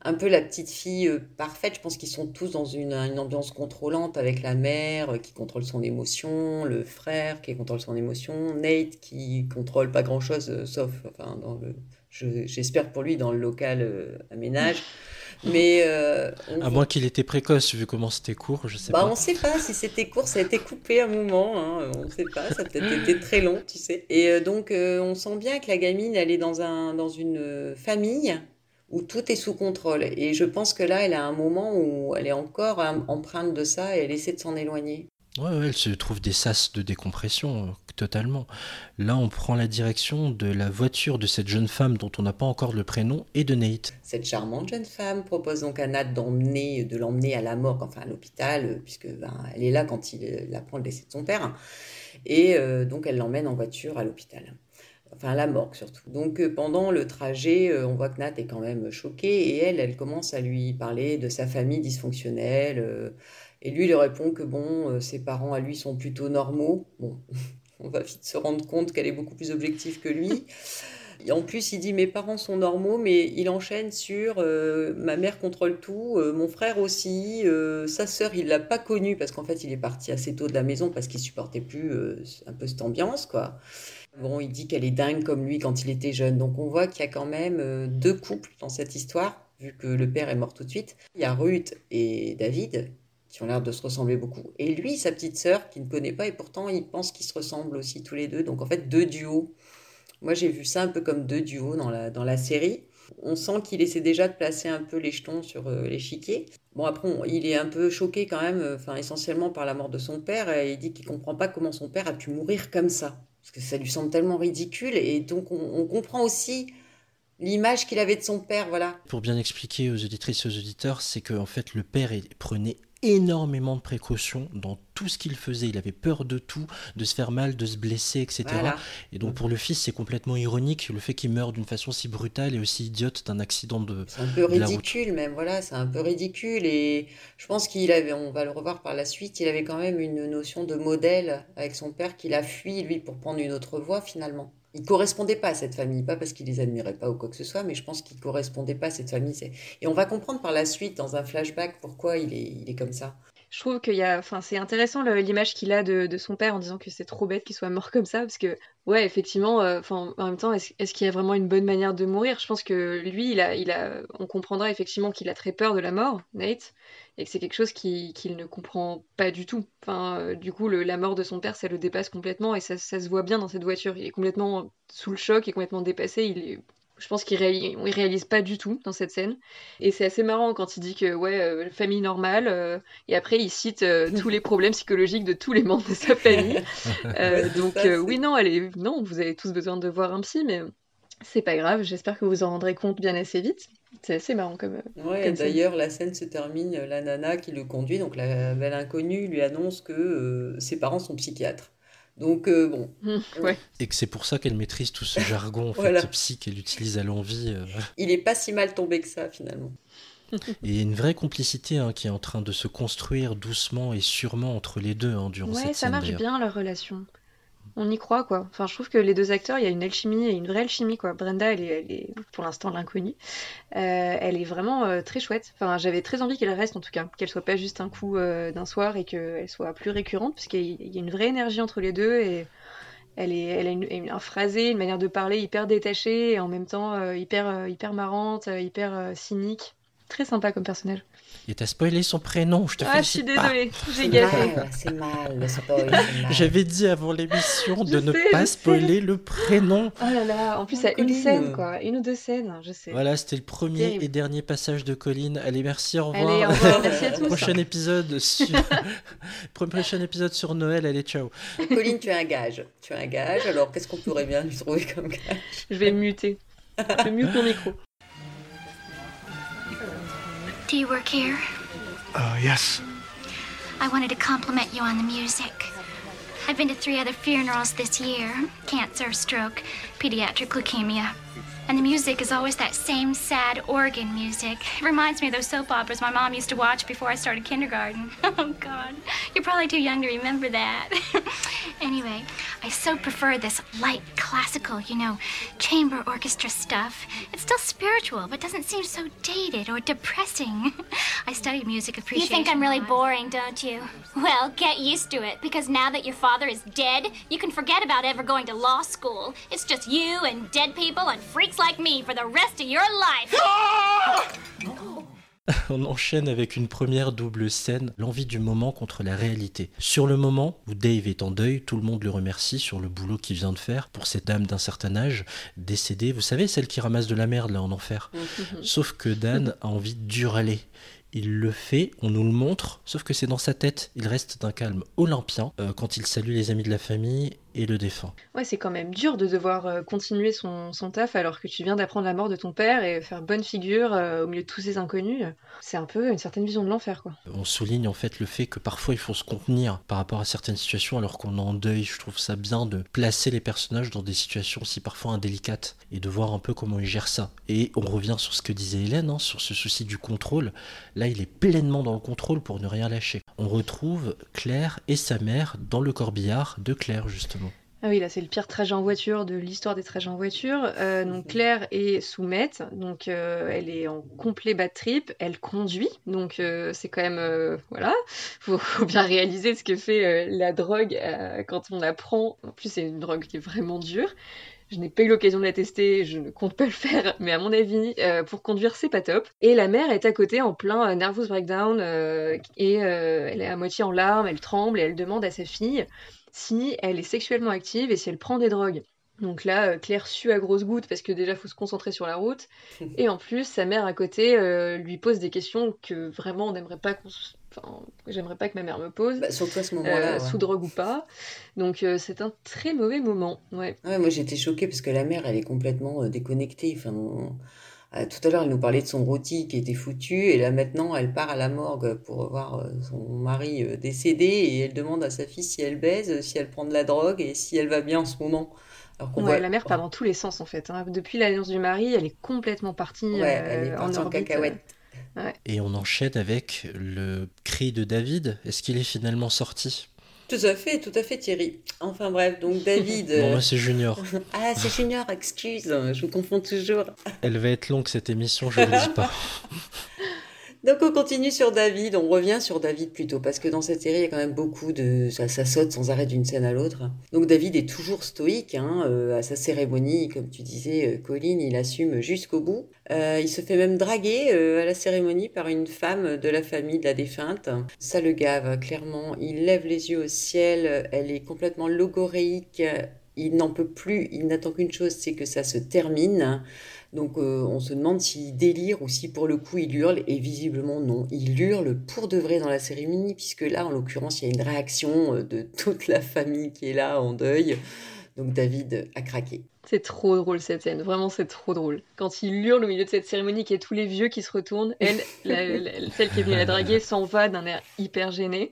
un peu la petite fille euh, parfaite. Je pense qu'ils sont tous dans une, une, ambiance contrôlante avec la mère euh, qui contrôle son émotion, le frère qui contrôle son émotion, Nate qui contrôle pas grand-chose, euh, sauf, enfin, dans le j'espère pour lui dans le local aménage. Mais euh, à moins qu'il était précoce, vu comment c'était court, je sais bah, pas. On ne sait pas si c'était court, ça a été coupé à un moment, hein, on ne sait pas, ça a peut-être été très long, tu sais. Et euh, donc euh, on sent bien que la gamine, elle est dans, un, dans une famille où tout est sous contrôle. Et je pense que là, elle a un moment où elle est encore empreinte de ça et elle essaie de s'en éloigner. Ouais, ouais, elle se trouve des sas de décompression, totalement. Là, on prend la direction de la voiture de cette jeune femme dont on n'a pas encore le prénom et de Nate. Cette charmante jeune femme propose donc à Nat d'emmener, de l'emmener à la morgue, enfin à l'hôpital, puisque ben, elle est là quand il apprend le décès de son père. Et euh, donc elle l'emmène en voiture à l'hôpital. Enfin, la morgue surtout. Donc euh, pendant le trajet, euh, on voit que Nat est quand même choquée et elle, elle commence à lui parler de sa famille dysfonctionnelle et lui, il répond que bon, euh, ses parents à lui sont plutôt normaux. Bon, on va vite se rendre compte qu'elle est beaucoup plus objective que lui. Et en plus, il dit mes parents sont normaux, mais il enchaîne sur euh, ma mère contrôle tout, euh, mon frère aussi, sa sœur il l'a pas connue parce qu'en fait il est parti assez tôt de la maison parce qu'il supportait plus un peu cette ambiance quoi. Bon, il dit qu'elle est dingue comme lui quand il était jeune, donc on voit qu'il y a quand même deux couples dans cette histoire vu que le père est mort tout de suite. Il y a Ruth et David qui ont l'air de se ressembler beaucoup. Et lui, sa petite sœur, qui ne connaît pas, et pourtant il pense qu'ils se ressemblent aussi tous les deux. Donc en fait, deux duos. Moi, j'ai vu ça un peu comme deux duos dans la, série. On sent qu'il essaie déjà de placer un peu les jetons sur euh, l'échiquier. Bon, après, il est un peu choqué quand même, euh, essentiellement par la mort de son père. Il dit qu'il comprend pas comment son père a pu mourir comme ça. Parce que ça lui semble tellement ridicule. Et donc, on, on comprend aussi l'image qu'il avait de son père, voilà. Pour bien expliquer aux auditrices et aux auditeurs, c'est qu'en fait, le père prenait énormément de précautions dans tout ce qu'il faisait. Il avait peur de tout, de se faire mal, de se blesser, etc. Et donc pour le fils, c'est complètement ironique le fait qu'il meure d'une façon si brutale et aussi idiote d'un accident de. C'est un peu ridicule même, voilà, c'est un peu ridicule. Et je pense qu'il avait, on va le revoir par la suite, il avait quand même une notion de modèle avec son père qu'il a fui lui pour prendre une autre voie finalement il correspondait pas à cette famille, pas parce qu'il les admirait pas ou quoi que ce soit, mais je pense qu'il correspondait pas à cette famille. Et on va comprendre par la suite, dans un flashback, pourquoi il est comme ça. Je trouve qu'il y a, c'est intéressant l'image qu'il a de, son père en disant que c'est trop bête qu'il soit mort comme ça, parce que, ouais, effectivement, euh, en même temps, est-ce, qu'il y a vraiment une bonne manière de mourir? Je pense que lui, il a, il a, on comprendra effectivement qu'il a très peur de la mort, Nate, et que c'est quelque chose qu'il ne comprend pas du tout. Euh, du coup, la mort de son père, ça le dépasse complètement, et ça, ça se voit bien dans cette voiture. Il est complètement sous le choc, il est complètement dépassé, il est je pense qu'il réalise, réalise pas du tout dans cette scène. Et c'est assez marrant quand il dit que, ouais, euh, famille normale, euh, et après il cite euh, tous les problèmes psychologiques de tous les membres de sa famille. donc, oui, non, allez, non, vous avez tous besoin de voir un psy, mais c'est pas grave, j'espère que vous en rendrez compte bien assez vite. C'est assez marrant comme. Ouais, d'ailleurs, la scène se termine, la nana qui le conduit, donc la belle inconnue, lui annonce que ses parents sont psychiatres. Donc euh, bon. Mmh, Et que c'est pour ça qu'elle maîtrise tout ce jargon en fait, psy qu'elle utilise à l'envie. Euh. Il est pas si mal tombé que ça finalement. Et une vraie complicité hein, qui est en train de se construire doucement et sûrement entre les deux hein, durant cette scène. Ouais, ça marche bien leur relation on y croit quoi. Enfin, je trouve que les deux acteurs, il y a une alchimie et une vraie alchimie quoi. Brenda, elle est, pour l'instant l'inconnue. Euh, elle est vraiment euh, très chouette. Enfin, j'avais très envie qu'elle reste en tout cas, qu'elle soit pas juste un coup euh, d'un soir et qu'elle soit plus récurrente, parce qu'il y a une vraie énergie entre les deux et elle, est, elle a une, un phrasé, une manière de parler hyper détachée et en même temps hyper, hyper marrante, hyper cynique. Très sympa comme personnage. Et t'as spoilé son prénom, je te Ah, je suis désolée, j'ai gâté. C'est mal, le spoil. J'avais dit avant l'émission de ne pas spoiler le prénom. Oh là là, en plus, il y a une scène, quoi. Une ou deux scènes, je sais. Voilà, c'était le premier et dernier passage de Colline. Allez, merci, au revoir. Allez, au revoir, merci à tous. Prochain épisode sur... prochain épisode sur Noël, allez, ciao. Colline, tu as un gage. Tu as un gage, alors qu'est-ce qu'on pourrait bien lui trouver comme gage? Je vais muter. Je mute mon micro. Do you work here? Uh, yes. I wanted to compliment you on the music. I've been to three other funerals this year cancer, stroke, pediatric leukemia. And the music is always that same sad organ music. It reminds me of those soap operas my mom used to watch before I started kindergarten. Oh, God. You're probably too young to remember that. anyway, I so prefer this light classical, you know, chamber orchestra stuff. It's still spiritual, but doesn't seem so dated or depressing. I studied music appreciation. You think I'm really boring, don't you? Well, get used to it, because now that your father is dead, you can forget about ever going to law school. It's just you and dead people and freaks like me for the rest of your life. On enchaîne avec une première double scène, l'envie du moment contre la réalité. Sur le moment où Dave est en deuil, tout le monde le remercie sur le boulot qu'il vient de faire pour cette dame d'un certain âge, décédée, vous savez, celle qui ramasse de la merde là en enfer. Mhm. Sauf que Dan a envie d'hurler il le fait, on nous le montre, sauf que c'est dans sa tête. Il reste d'un calme olympien euh, quand il salue les amis de la famille et le défend. Ouais, c'est quand même dur de devoir euh, continuer son, taf alors que tu viens d'apprendre la mort de ton père et faire bonne figure euh, au milieu de tous ces inconnus. C'est un peu une certaine vision de l'enfer, quoi. On souligne en fait le fait que parfois il faut se contenir par rapport à certaines situations alors qu'on est en deuil. Je trouve ça bien de placer les personnages dans des situations si parfois indélicates et de voir un peu comment ils gèrent ça. Et on revient sur ce que disait Hélène, hein, sur ce souci du contrôle. Là, il est pleinement dans le contrôle pour ne rien lâcher. On retrouve Claire et sa mère dans le corbillard de Claire, justement. Ah oui, là c'est le pire trajet en voiture de l'histoire des trajets en voiture. Euh, donc Claire est soumette, donc euh, elle est en complet bad trip, elle conduit, donc euh, c'est quand même voilà, faut, faut, bien réaliser ce que fait la drogue quand on la prend. En plus c'est une drogue qui est vraiment dure. Je n'ai pas eu l'occasion de la tester, je ne compte pas le faire, mais à mon avis, euh, pour conduire, c'est pas top. Et la mère est à côté en plein nervous breakdown euh, et elle est à moitié en larmes, elle tremble et elle demande à sa fille si elle est sexuellement active et si elle prend des drogues. Donc là, Claire sue à grosses gouttes parce que déjà faut se concentrer sur la route. Et en plus, sa mère à côté lui pose des questions que vraiment on n'aimerait pas qu'on j'aimerais pas que ma mère me pose. Bah, surtout à ce moment-là. Euh, sous drogue ou pas. Donc euh, c'est un très mauvais moment. Ouais. ouais moi j'étais choquée parce que la mère, elle est complètement euh, déconnectée. Enfin, tout à l'heure, elle nous parlait de son rôti qui était foutu. Et là maintenant, elle part à la morgue pour voir son mari décédé. Et elle demande à sa fille si elle baise, si elle prend de la drogue et si elle va bien en ce moment. Alors ouais, la mère part dans tous les sens en fait. Hein. Depuis l'alliance du mari, elle est complètement partie, elle est partie en, cacahuète. Et on enchaîne avec le cri de David. Est-ce qu'il est finalement sorti? Tout à fait, tout à fait Thierry. Enfin bref, donc David... bon, moi c'est Junior. ah, c'est Junior, excuse, je vous confonds toujours. Elle va être longue cette émission, je ne le dis pas. Donc on continue sur David, on revient sur David plutôt, parce que dans cette série, il y a quand même beaucoup de... Ça, saute sans arrêt d'une scène à l'autre. Donc David est toujours stoïque hein, euh, à sa cérémonie, comme tu disais, euh, Colline, il assume jusqu'au bout. Euh, il se fait même draguer à la cérémonie par une femme de la famille de la défunte. Ça le gave, clairement. Il lève les yeux au ciel, elle est complètement logoréique, il n'en peut plus, il n'attend qu'une chose, c'est que ça se termine. Donc euh, on se demande s'il délire ou si pour le coup il hurle, et visiblement non. Il hurle pour de vrai dans la cérémonie, puisque là en l'occurrence il y a une réaction euh, de toute la famille qui est là en deuil. Donc David a craqué. C'est trop drôle cette scène, vraiment c'est trop drôle. Quand il hurle au milieu de cette cérémonie, qu'il y a tous les vieux qui se retournent, elle, celle qui est venue la draguer, s'en va d'un air hyper gêné.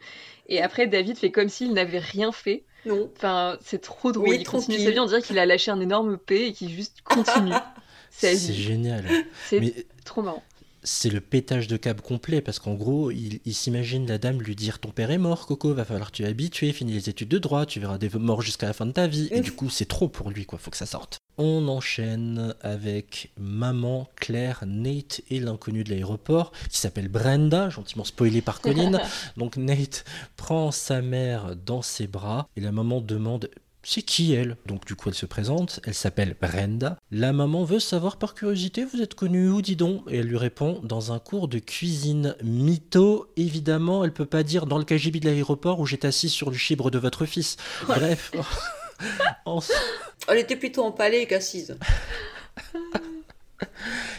Et après David fait comme s'il n'avait rien fait. Non. Enfin, c'est trop drôle. il continue sa vie, on dirait qu'il a lâché un énorme P et qu'il juste continue. C'est génial. C'est trop marrant. C'est le pétage de câble complet parce qu'en gros, il, s'imagine la dame lui dire Ton père est mort, Coco, va falloir que tu es habitué, finis les études de droit, tu verras des morts jusqu'à la fin de ta vie. Et du coup, c'est trop pour lui, quoi, faut que ça sorte. On enchaîne avec maman, Claire, Nate et l'inconnu de l'aéroport qui s'appelle Brenda, gentiment spoilé par Colline. Donc Nate prend sa mère dans ses bras et la maman demande c'est qui elle? Donc du coup elle se présente, elle s'appelle Brenda. La maman veut savoir par curiosité, vous êtes connue où, dis donc? Et elle lui répond, dans un cours de cuisine. Mytho, évidemment, elle peut pas dire dans le KGB de l'aéroport où j'étais assis sur le chibre de votre fils. Bref. Elle était plutôt empalée qu'assise.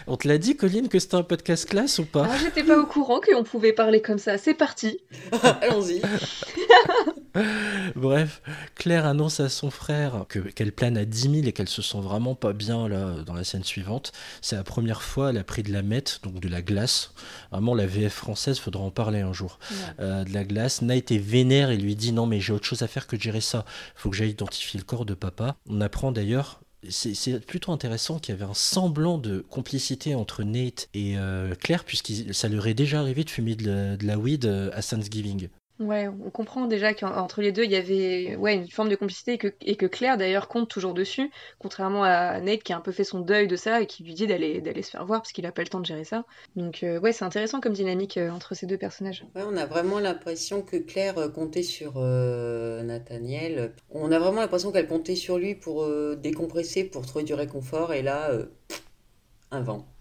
On te l'a dit, Colline, que c'était un podcast classe ou pas ah, J'étais pas au courant qu'on pouvait parler comme ça. C'est parti. Allons-y. Bref, Claire annonce à son frère que, qu'elle plane à 10 000 et qu'elle se sent vraiment pas bien là dans la scène suivante. C'est la première fois elle a pris de la mette, donc de la glace. Vraiment, la VF française, faudra en parler un jour. Euh, de la glace. Night est vénère et lui dit non mais j'ai autre chose à faire que de gérer ça. Faut que j'aille identifier le corps de papa. On apprend d'ailleurs c'est plutôt intéressant qu'il y avait un semblant de complicité entre Nate et euh, Claire, puisque ça leur est déjà arrivé de fumer de la weed euh, à Thanksgiving. Ouais, on comprend déjà qu'entre les deux, il y avait ouais, une forme de complicité et que, et que Claire d'ailleurs compte toujours dessus, contrairement à Nate qui a un peu fait son deuil de ça et qui lui dit d'aller d'aller se faire voir parce qu'il a pas le temps de gérer ça. Donc euh, ouais, c'est intéressant comme dynamique euh, entre ces deux personnages. Ouais, on a vraiment l'impression que Claire euh, comptait sur Nathaniel. On a vraiment l'impression qu'elle comptait sur lui pour décompresser, pour trouver du réconfort et là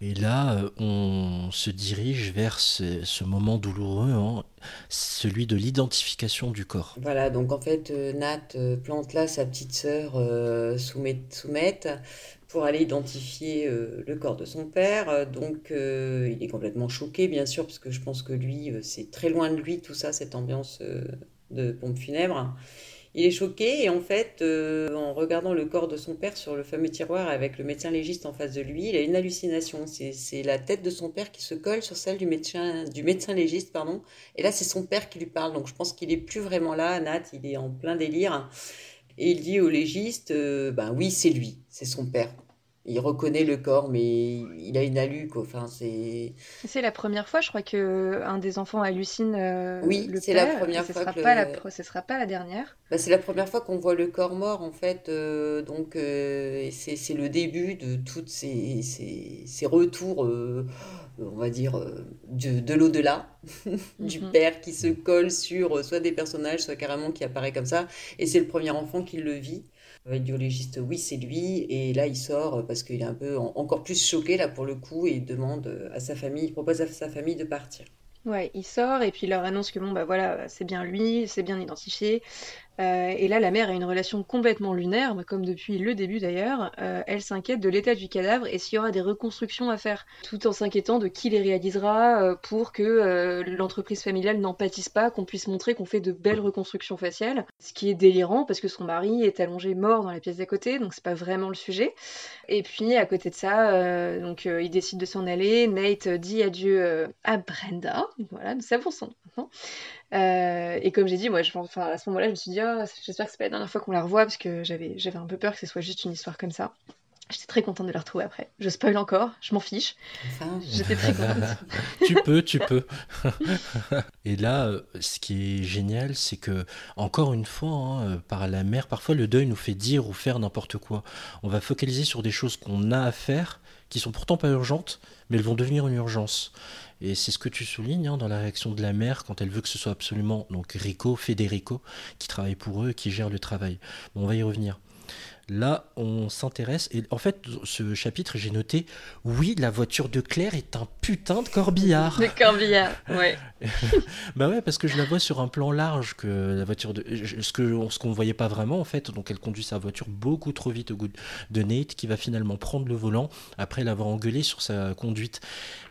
Et là, euh, on se dirige vers ce, moment douloureux, hein, celui de l'identification du corps. Voilà, donc en fait, euh, Nat euh, plante là sa petite sœur Soumette pour aller identifier le corps de son père. Donc il est complètement choqué, bien sûr, parce que je pense que lui, c'est très loin de lui tout ça, cette ambiance de pompe funèbre. Il est choqué et en fait, euh, en regardant le corps de son père sur le fameux tiroir avec le médecin légiste en face de lui, il a une hallucination. C'est la tête de son père qui se colle sur celle du médecin, du médecin légiste, pardon. Et là, c'est son père qui lui parle. Donc je pense qu'il est plus vraiment là, Nat, il est en plein délire. Et il dit au légiste, ben oui, c'est lui, c'est son père il reconnaît le corps, mais il a une alu, quoi. Enfin, c'est. C'est la première fois, je crois que un des enfants hallucine. Euh, oui, c'est la première fois. Sera que pas la... Ce sera pas la dernière. Bah, c'est la première fois qu'on voit le corps mort, en fait. Euh, donc, euh, c'est le début de toutes ces, ces, retours. on va dire, de, de l'au-delà, du mhm. père qui se colle sur soit des personnages, soit carrément qui apparaît comme ça. Et c'est le premier enfant qui le vit. Le biologiste, oui, c'est lui. Et là, il sort parce qu'il est un peu encore plus choqué, là, pour le coup, et demande à sa famille, il propose à sa famille de partir. Ouais, il sort et puis il leur annonce que bon, bah voilà, c'est bien lui, c'est bien identifié. Euh, et là, la mère a une relation complètement lunaire, comme depuis le début d'ailleurs. Euh, elle s'inquiète de l'état du cadavre et s'il y aura des reconstructions à faire, tout en s'inquiétant de qui les réalisera euh, pour que l'entreprise familiale n'en pâtisse pas, qu'on puisse montrer qu'on fait de belles reconstructions faciales. Ce qui est délirant parce que son mari est allongé mort dans la pièce d'à côté, donc c'est pas vraiment le sujet. Et puis à côté de ça, donc il décide de s'en aller. Nate dit adieu à Brenda. Voilà, nous savons son nom. Euh, et comme j'ai dit, moi, je, enfin, à ce moment-là, je me suis dit, oh, j'espère que c'est pas la dernière fois qu'on la revoit, parce que j'avais, j'avais un peu peur que ce soit juste une histoire comme ça. J'étais très contente de la retrouver après. Je spoil encore, je m'en fiche. J'étais très contente. tu peux, tu peux. Et là, euh, ce qui est génial, c'est que, encore une fois, hein, euh, par la mère, parfois le deuil nous fait dire ou faire n'importe quoi. On va focaliser sur des choses qu'on a à faire, qui sont pourtant pas urgentes, mais elles vont devenir une urgence. Et c'est ce que tu soulignes hein, dans la réaction de la mère quand elle veut que ce soit absolument donc Rico, Federico, qui travaille pour eux, qui gère le travail. on va y revenir. Là, on s'intéresse. Et en fait, ce chapitre, j'ai noté oui, la voiture de Claire est un putain de corbillard. De corbillard, ouais. bah ouais, parce que je la vois sur un plan large que la voiture de. Ce qu'on ce qu'on voyait pas vraiment, en fait. Donc, elle conduit sa voiture beaucoup trop vite au goût de Nate, qui va finalement prendre le volant après l'avoir engueulé sur sa conduite.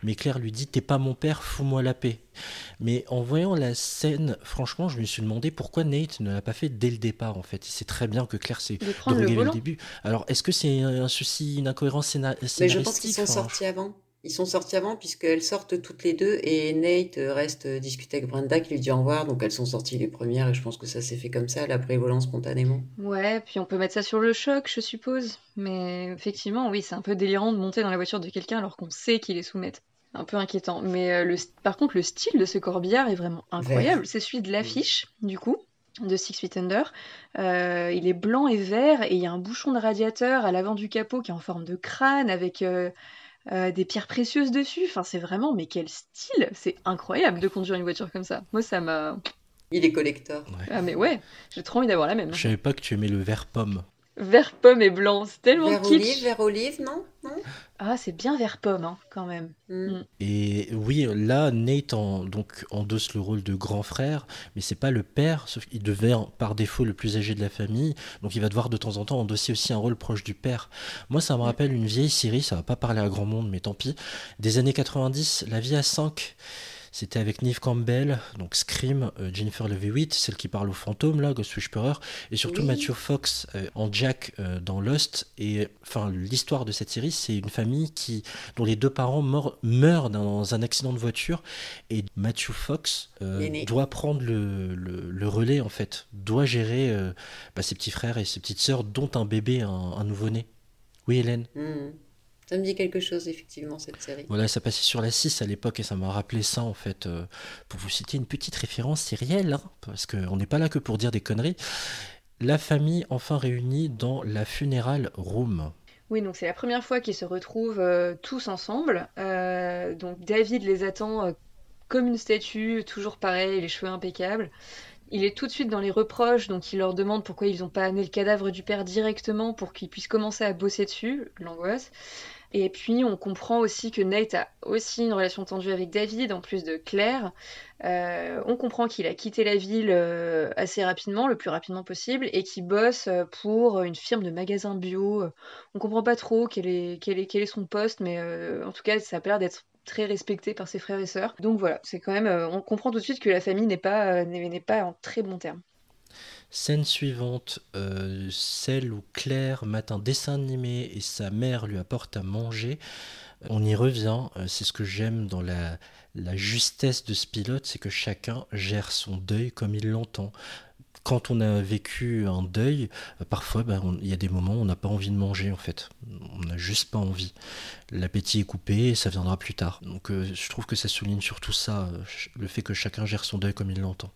Mais Claire lui dit T'es pas mon père, fous-moi la paix. Mais en voyant la scène, franchement, je me suis demandé pourquoi Nate ne l'a pas fait dès le départ, en fait. Il sait très bien que Claire s'est droguée le début. Alors, est-ce que c'est un souci, une incohérence scénaristique Mais je pense qu'ils sont sortis avant. Ils sont sortis avant puisqu'elles sortent toutes les deux et Nate reste discuter avec Brenda qui lui dit au revoir. Donc elles sont sorties les premières et je pense que ça s'est fait comme ça, la prévolant spontanément. Ouais, puis on peut mettre ça sur le choc, je suppose. Mais effectivement, oui, c'est un peu délirant de monter dans la voiture de quelqu'un alors qu'on sait qu'il est soumette un peu inquiétant. Mais euh, le, par contre, le style de ce corbillard est vraiment incroyable. C'est celui de l'affiche, du coup, de Six Feet Under. Euh, il est blanc et vert, et il y a un bouchon de radiateur à l'avant du capot qui est en forme de crâne avec euh, des pierres précieuses dessus. Enfin, c'est vraiment, mais quel style C'est incroyable de conduire une voiture comme ça. Moi, ça m'a. Il est collector. Ah, mais ouais, j'ai trop envie d'avoir la même. Je savais pas que tu aimais le vert pomme. Vert pomme et blanc, c'est tellement vert olive, vert olive, non, Ah, c'est bien vert pomme, hein, quand même. Mm. Mm. Et oui, là, Nate donc, endosse le rôle de grand frère, mais c'est pas le père, sauf qu'il devient par défaut le plus âgé de la famille, donc il va devoir de temps en temps endosser aussi un rôle proche du père. Moi, ça me mm. rappelle une vieille série, ça va pas parler à grand monde, mais tant pis, des années 90, La vie à 5 c'était avec Neve Campbell, donc Scream, euh, Jennifer Love Hewitt, celle qui parle aux fantômes, là, Ghost Whisperer, et surtout Matthew Fox euh, en Jack euh, dans Lost. Et enfin, l'histoire de cette série, c'est une famille qui, dont les deux parents meurent dans un accident de voiture, et Matthew Fox doit prendre le, relais, en fait, doit gérer bah, ses petits frères et ses petites sœurs, dont un bébé, un, nouveau-né. Oui, Hélène mmh. Ça me dit quelque chose, effectivement, cette série. Voilà, ça passait sur la 6 à l'époque et ça m'a rappelé ça, en fait. Euh, pour vous citer une petite référence sérielle, hein, parce qu'on n'est pas là que pour dire des conneries. La famille enfin réunie dans la funéral room. Oui, donc c'est la première fois qu'ils se retrouvent euh, tous ensemble. Euh, donc David les attend comme une statue, toujours pareil, les cheveux impeccables. Il est tout de suite dans les reproches, donc il leur demande pourquoi ils n'ont pas amené le cadavre du père directement pour qu'ils puissent commencer à bosser dessus, l'angoisse. Et puis on comprend aussi que Nate a aussi une relation tendue avec David, en plus de Claire. Euh, on comprend qu'il a quitté la ville euh, assez rapidement, le plus rapidement possible, et qu'il bosse euh, pour une firme de magasins bio. On comprend pas trop quel est son poste, mais en tout cas ça a l'air d'être très respecté par ses frères et sœurs. Donc voilà, c'est quand même, on comprend tout de suite que la famille n'est pas, n'est pas en très bon terme. Scène suivante, euh, celle où Claire mate un dessin animé et sa mère lui apporte à manger. On y revient, euh, c'est ce que j'aime dans la, la justesse de ce pilote, c'est que chacun gère son deuil comme il l'entend quand on a vécu un deuil, euh, parfois ben, il y a des moments où on n'a pas envie de manger en fait. On n'a juste pas envie. L'appétit est coupé et ça viendra plus tard. Donc je trouve que ça souligne surtout ça, le fait que chacun gère son deuil comme il l'entend.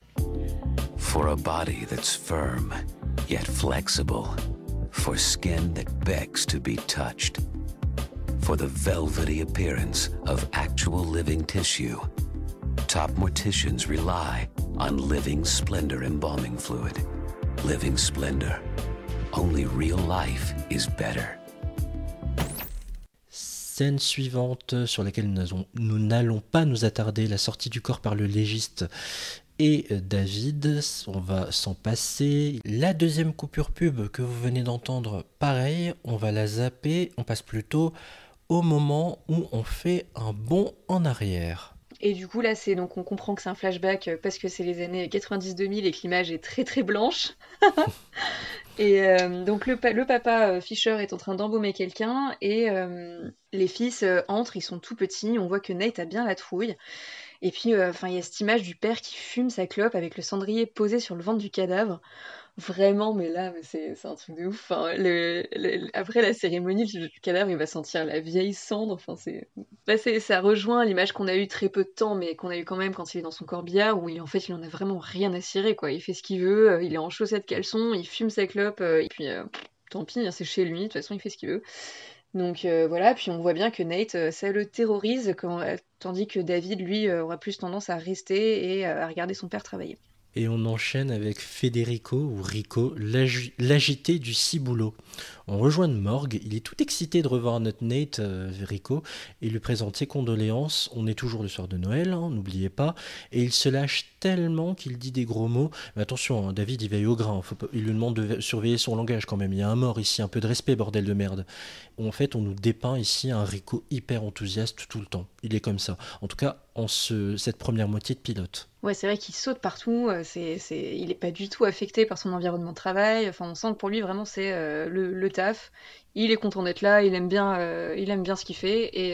For a body that's firm, yet flexible. For skin that begs to be touched. For the velvety appearance of actual living tissue. Top morticians rely on Living Splendor embalming fluid. Living Splendor. Only real life is better. Scène suivante sur laquelle nous n'allons pas nous attarder, la sortie du corps par le légiste et David, on va s'en passer. La deuxième coupure pub que vous venez d'entendre, pareil, on va la zapper, on passe plutôt au moment où on fait un bond en arrière. Et du coup là c'est donc on comprend que c'est un flashback euh, parce que c'est les années 90-2000 et que l'image est très très blanche. et euh, donc le, le, papa euh, Fisher est en train d'embaumer quelqu'un et les fils entrent, ils sont tout petits, on voit que Nate a bien la trouille. Et puis, enfin, il y a cette image du père qui fume sa clope avec le cendrier posé sur le ventre du cadavre. Vraiment, mais là, c'est un truc de ouf. Après la cérémonie, le, cadavre, il va sentir la vieille cendre. Bah, ça rejoint l'image qu'on a eu très peu de temps, mais qu'on a eu quand même quand il est dans son corbillard, où il, en fait, il en a vraiment rien à cirer, quoi. Il fait ce qu'il veut, euh, il est en chaussettes caleçon, il fume sa clope, euh, et puis, tant pis, hein, c'est chez lui, de toute façon, il fait ce qu'il veut. Donc voilà, puis on voit bien que Nate, ça le terrorise, quand, tandis que David, lui, aura plus tendance à rester et à regarder son père travailler. Et on enchaîne avec Federico ou Rico, l'agité du ciboulot. On rejoint morgue, il est tout excité de revoir notre Nate euh, Rico et lui présente ses condoléances. On est toujours le soir de Noël, hein, n'oubliez pas. Et il se lâche tellement qu'il dit des gros mots. Mais attention, hein, David il veille au grain, il lui demande de surveiller son langage quand même. Il y a un mort ici, un peu de respect, bordel de merde. En fait, on nous dépeint ici un Rico hyper enthousiaste tout le temps. Il est comme ça. En tout cas, en ce, cette première moitié de pilote. Ouais, c'est vrai qu'il saute partout. Euh, il n'est pas du tout affecté par son environnement de travail. Enfin, on sent que pour lui, vraiment, c'est euh, le, Il est content d'être là. Il aime bien, euh, il aime bien ce qu'il fait. Et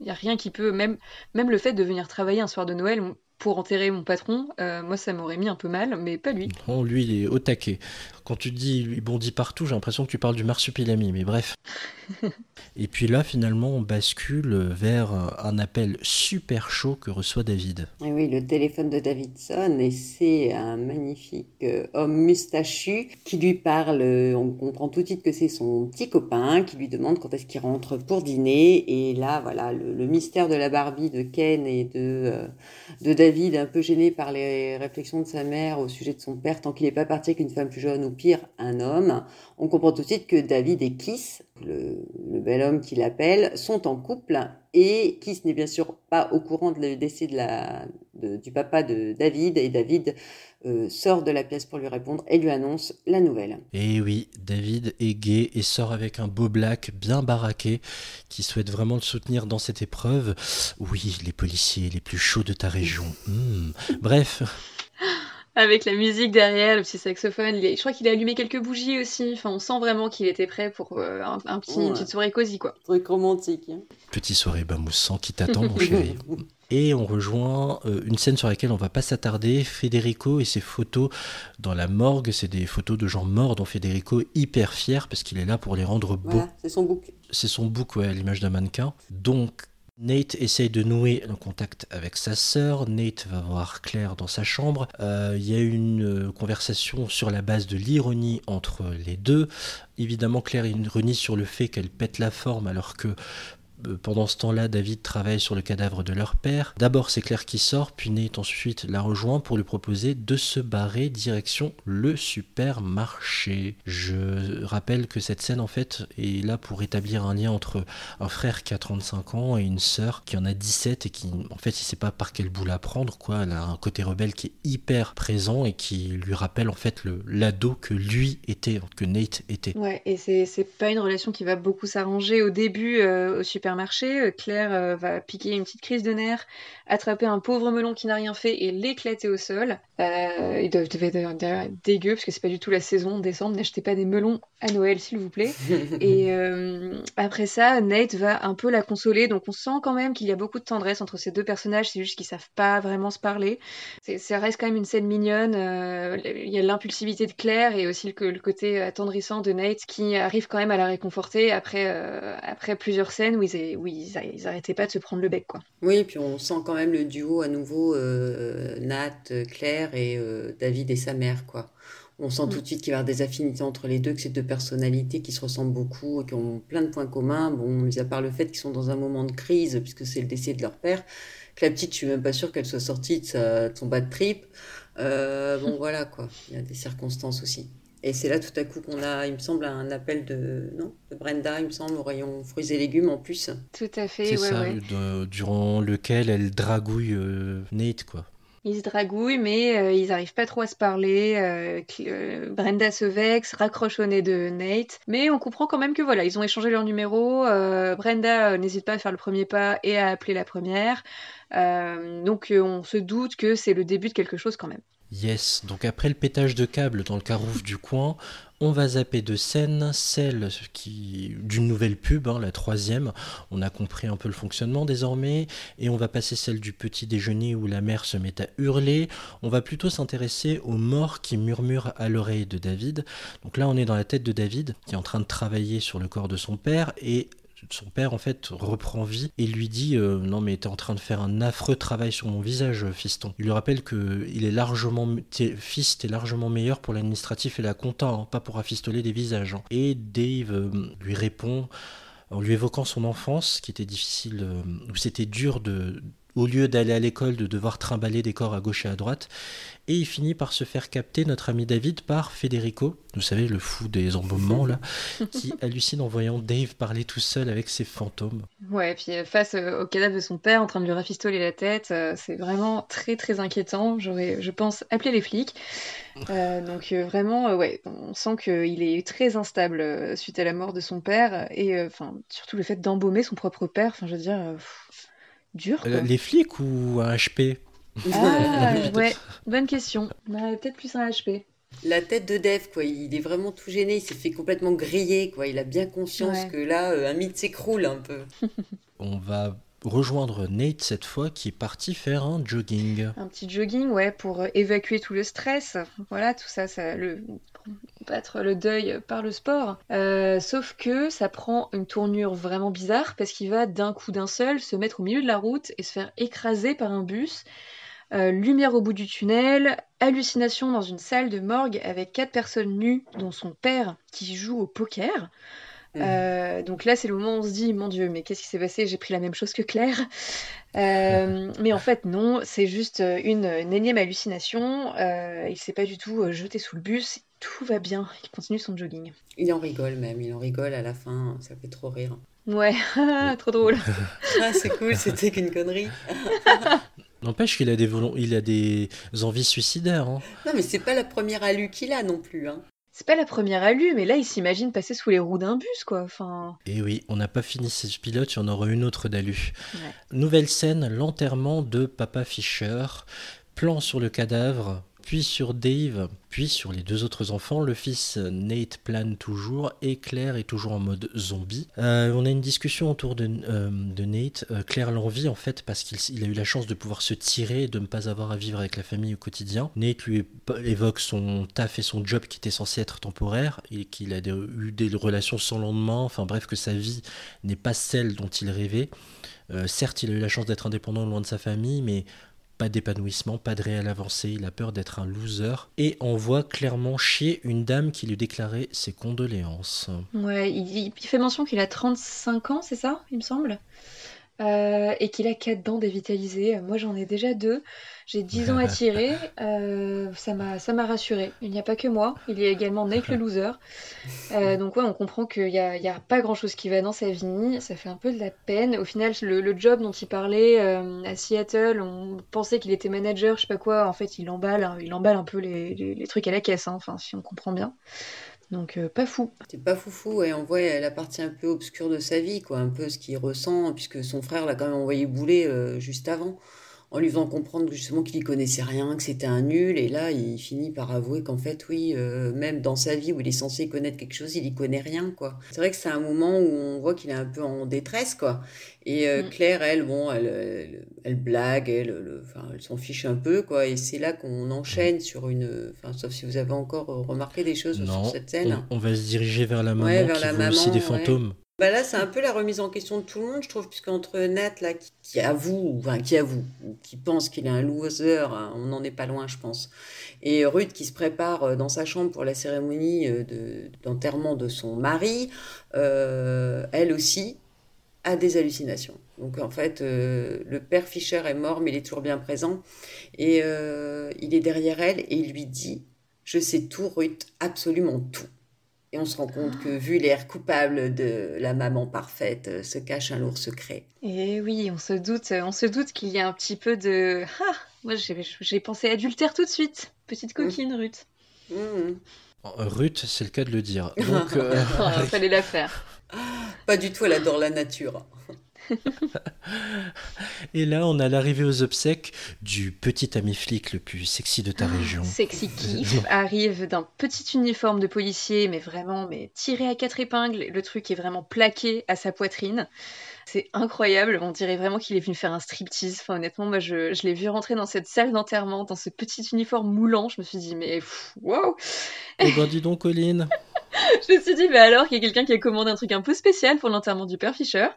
il n'y a rien qui peut, même, même le fait de venir travailler un soir de Noël, pour enterrer mon patron, moi ça m'aurait mis un peu mal, mais pas lui. Oh, lui est au taquet. Quand tu dis il bondit partout, j'ai l'impression que tu parles du marsupilami, mais bref. et puis là, finalement, on bascule vers un appel super chaud que reçoit David. Et oui, le téléphone de David sonne et c'est un magnifique euh, homme moustachu qui lui parle. Euh, on comprend tout de suite que c'est son petit copain qui lui demande quand est-ce qu'il rentre pour dîner. Et là, voilà, le, mystère de la Barbie de Ken et de, euh, de David, un peu gêné par les réflexions de sa mère au sujet de son père, tant qu'il n'est pas parti avec une femme plus jeune ou pire un homme, on comprend tout de suite que David et Kiss, le, bel homme qui l'appelle, sont en couple et Kiss n'est bien sûr pas au courant le décès de du papa de David et David euh, sort de la pièce pour lui répondre et lui annonce la nouvelle. Et oui, David est gay et sort avec un beau black bien baraqué qui souhaite vraiment le soutenir dans cette épreuve. Oui, les policiers les plus chauds de ta région. Hmm. Bref. Avec la musique derrière, le petit saxophone. Je crois qu'il a allumé quelques bougies aussi. Enfin, on sent vraiment qu'il était prêt pour euh, un, petit, une petite soirée cosy, quoi. Truc romantique. Hein. Petite soirée bamoussant qui t'attend, mon chéri. Et on rejoint euh, une scène sur laquelle on va pas s'attarder, Federico et ses photos dans la morgue. C'est des photos de gens morts dont Federico est hyper fier parce qu'il est là pour les rendre beaux. Voilà, c'est son bouc. C'est son bouc, ouais, l'image d'un mannequin. Donc Nate essaye de nouer un contact avec sa sœur. Nate va voir Claire dans sa chambre. Euh, il y a une euh, conversation sur la base de l'ironie entre les deux. Évidemment, Claire ironie sur le fait qu'elle pète la forme alors que pendant ce temps-là, David travaille sur le cadavre de leur père. D'abord, c'est Claire qui sort, puis Nate ensuite la rejoint pour lui proposer de se barrer direction le supermarché. Je rappelle que cette scène, en fait, est là pour établir un lien entre un frère qui a 35 ans et une sœur qui en a 17 et qui, en fait, il sait pas par quel bout la prendre, quoi. Elle a un côté rebelle qui est hyper présent et qui lui rappelle, en fait, l'ado que lui était, que Nate était. Ouais, et c'est pas une relation qui va beaucoup s'arranger au début euh, au supermarché marché, euh, Claire euh, va piquer une petite crise de nerfs, attraper un pauvre melon qui n'a rien fait et l'éclater au sol. Euh, il devait être dégueu parce que c'est pas du tout la saison décembre. N'achetez pas des melons à Noël, s'il vous plaît. et après ça, Nate va un peu la consoler. Donc on sent quand même qu'il y a beaucoup de tendresse entre ces deux personnages. C'est juste qu'ils savent pas vraiment se parler. Ça reste quand même une scène mignonne. Il y a l'impulsivité de Claire et aussi le, côté attendrissant de Nate qui arrive quand même à la réconforter après, après plusieurs scènes où ils oui, ils, arrêtaient pas de se prendre le bec, quoi. Oui, puis on sent quand même le duo à nouveau euh, Nat, Claire et euh, David et sa mère, quoi. On sent tout de mm. suite qu'il va y avoir des affinités entre les deux, que c'est deux personnalités qui se ressemblent beaucoup et qui ont plein de points communs. Bon, mis à part le fait qu'ils sont dans un moment de crise, puisque c'est le décès de leur père, que la petite, je suis même pas sûre qu'elle soit sortie de, sa, de son bas de trip. Euh, bon, voilà, quoi. Il y a des circonstances aussi. Et c'est là tout à coup qu'on a, il me semble, un appel de, non, de Brenda, il me semble, au rayon fruits et légumes en plus. Tout à fait, C'est ça, durant lequel elle dragouille euh, Nate, quoi. Ils se dragouillent, mais euh, ils n'arrivent pas trop à se parler. Euh, Brenda se vexe, raccroche au nez de Nate. Mais on comprend quand même que voilà, ils ont échangé leur numéro. Brenda n'hésite pas à faire le premier pas et à appeler la première. donc on se doute que c'est le début de quelque chose quand même. Yes, donc après le pétage de câble dans le carouf du coin, on va zapper de scène, celle qui d'une nouvelle pub, hein, la troisième. On a compris un peu le fonctionnement désormais, et on va passer celle du petit déjeuner où la mère se met à hurler. On va plutôt s'intéresser aux morts qui murmurent à l'oreille de David. Donc là, on est dans la tête de David qui est en train de travailler sur le corps de son père et son père en fait reprend vie et lui dit euh, non mais t'es en train de faire un affreux travail sur mon visage fiston. Il lui rappelle que il est largement fils t'es largement meilleur pour l'administratif et la compta, hein, pas pour affistoler des visages. Hein. Et Dave euh, lui répond en lui évoquant son enfance qui était difficile euh, où c'était dur de au lieu d'aller à l'école, de devoir trimballer des corps à gauche et à droite. Et il finit par se faire capter, notre ami David, par Federico, vous savez, le fou des embaumements, là, qui hallucine en voyant Dave parler tout seul avec ses fantômes. Ouais, et puis euh, face euh, au cadavre de son père en train de lui rafistoler la tête, euh, c'est vraiment très très inquiétant. J'aurais, je pense, appelé les flics. donc vraiment, ouais, on sent qu'il est très instable suite à la mort de son père et enfin surtout le fait d'embaumer son propre père. Enfin, je veux dire. Dur. Euh, les flics ou un HP Ah, ouais, bonne question. Peut-être plus un HP. La tête de Dev, quoi, il est vraiment tout gêné, il s'est fait complètement griller, quoi. Il a bien conscience que là, euh, un mythe s'écroule un peu. On va rejoindre Nate cette fois qui est parti faire un jogging. Un petit jogging, ouais, pour euh, évacuer tout le stress. Voilà, tout ça, ça le battre le deuil par le sport. Euh, sauf que ça prend une tournure vraiment bizarre parce qu'il va d'un coup d'un seul se mettre au milieu de la route et se faire écraser par un bus. Euh, lumière au bout du tunnel, hallucination dans une salle de morgue avec quatre personnes nues, dont son père qui joue au poker. Mmh. Euh, donc là, c'est le moment où on se dit, mon Dieu, mais qu'est-ce qui s'est passé? J'ai pris la même chose que Claire. Euh, mais en fait, non, c'est juste une, énième hallucination. Euh, il s'est pas du tout jeté sous le bus. Tout va bien. Il continue son jogging. Il en rigole même. Il en rigole à la fin. Ça fait trop rire. Ouais, trop drôle. ah, c'est cool. C'était qu'une connerie. N'empêche qu'il a des il a des envies suicidaires. Hein. Non, mais c'est pas la première alu qu'il a non plus. Hein. C'est pas la première alu, mais là, il s'imagine passer sous les roues d'un bus, quoi. Enfin... Et oui, on n'a pas fini ce pilote, il y en aura une autre d'alu. Nouvelle scène, l'enterrement de Papa Fischer. Plan sur le cadavre, puis sur Dave, puis sur les deux autres enfants. Le fils Nate plane toujours et Claire est toujours en mode zombie. Euh, on a une discussion autour de, euh, Nate. Euh, Claire l'envie en fait parce qu'il a eu la chance de pouvoir se tirer de ne pas avoir à vivre avec la famille au quotidien. Nate lui évoque son taf et son job qui était censé être temporaire et qu'il a eu des relations sans lendemain. Enfin bref, que sa vie n'est pas celle dont il rêvait. certes, il a eu la chance d'être indépendant loin de sa famille, mais d'épanouissement, pas de réelle avancée, il a peur d'être un loser et on voit clairement chier une dame qui lui déclarait ses condoléances. Ouais, il fait mention qu'il a 35 ans, c'est ça, il me semble? Euh, et qu'il a quatre dents dévitalisées. Moi, j'en ai déjà deux. J'ai 10 ans à tirer. Euh, ça m'a, rassuré. Il n'y a pas que moi. Il y a également Nate le loser. Euh, donc ouais, on comprend qu'il n'y a, y a, pas grand-chose qui va dans sa vie. Ça fait un peu de la peine. Au final, le, job dont il parlait à Seattle, on pensait qu'il était manager, je sais pas quoi. En fait, il emballe, hein. il emballe un peu les, les, trucs à la caisse. Hein. Enfin, si on comprend bien. Donc euh, pas fou. C'est pas foufou et on voit la partie un peu obscure de sa vie, quoi, un peu ce qu'il ressent, puisque son frère l'a quand même envoyé bouler euh, juste avant en lui faisant comprendre justement qu'il y connaissait rien, que c'était un nul. Et là, il finit par avouer qu'en fait, oui, euh, même dans sa vie où il est censé connaître quelque chose, il y connaît rien, quoi. C'est vrai que c'est un moment où on voit qu'il est un peu en détresse, quoi. Et euh, mm. Claire, elle, bon, elle, elle, blague, elle, enfin, elle s'en fiche un peu, quoi. Et c'est là qu'on enchaîne sur une, enfin, sauf si vous avez encore remarqué des choses sur cette scène. On, va se diriger vers la maman vers qui la maman, aussi des fantômes. Bah là, c'est un peu la remise en question de tout le monde, je trouve, puisqu'entre Nat, là, qui, avoue, enfin, qui avoue, qui pense qu'il est un loser, hein, on n'en est pas loin, je pense, et Ruth qui se prépare euh, dans sa chambre pour la cérémonie euh, d'enterrement de, son mari, euh, elle aussi a des hallucinations. Donc en fait, le père Fischer est mort, mais il est toujours bien présent, et il est derrière elle, et il lui dit, je sais tout, Ruth, absolument tout. Et on se rend compte que, vu l'air coupable de la maman parfaite, euh, se cache un lourd secret. Et oui, on se doute, on se doute qu'il y a un petit peu de. Ah, moi j'ai pensé adultère tout de suite. Petite mmh. coquine, Ruth. Mmh. Ruth, c'est le cas de le dire. Donc, euh... fallait la faire. Pas du tout, elle adore la nature. Et là, on a l'arrivée aux obsèques du petit ami flic le plus sexy de ta région. Sexy Keith arrive d'un petit uniforme de policier, mais vraiment mais tiré à quatre épingles. Le truc est vraiment plaqué à sa poitrine. C'est incroyable, on dirait vraiment qu'il est venu faire un striptease. Enfin, honnêtement, moi, je, je l'ai vu rentrer dans cette salle d'enterrement, dans ce petit uniforme moulant. Je me suis dit, mais waouh Eh ben, dis donc, Colline Je me suis dit, mais alors qu'il y a quelqu'un qui a commandé un truc un peu spécial pour l'enterrement du père Fischer.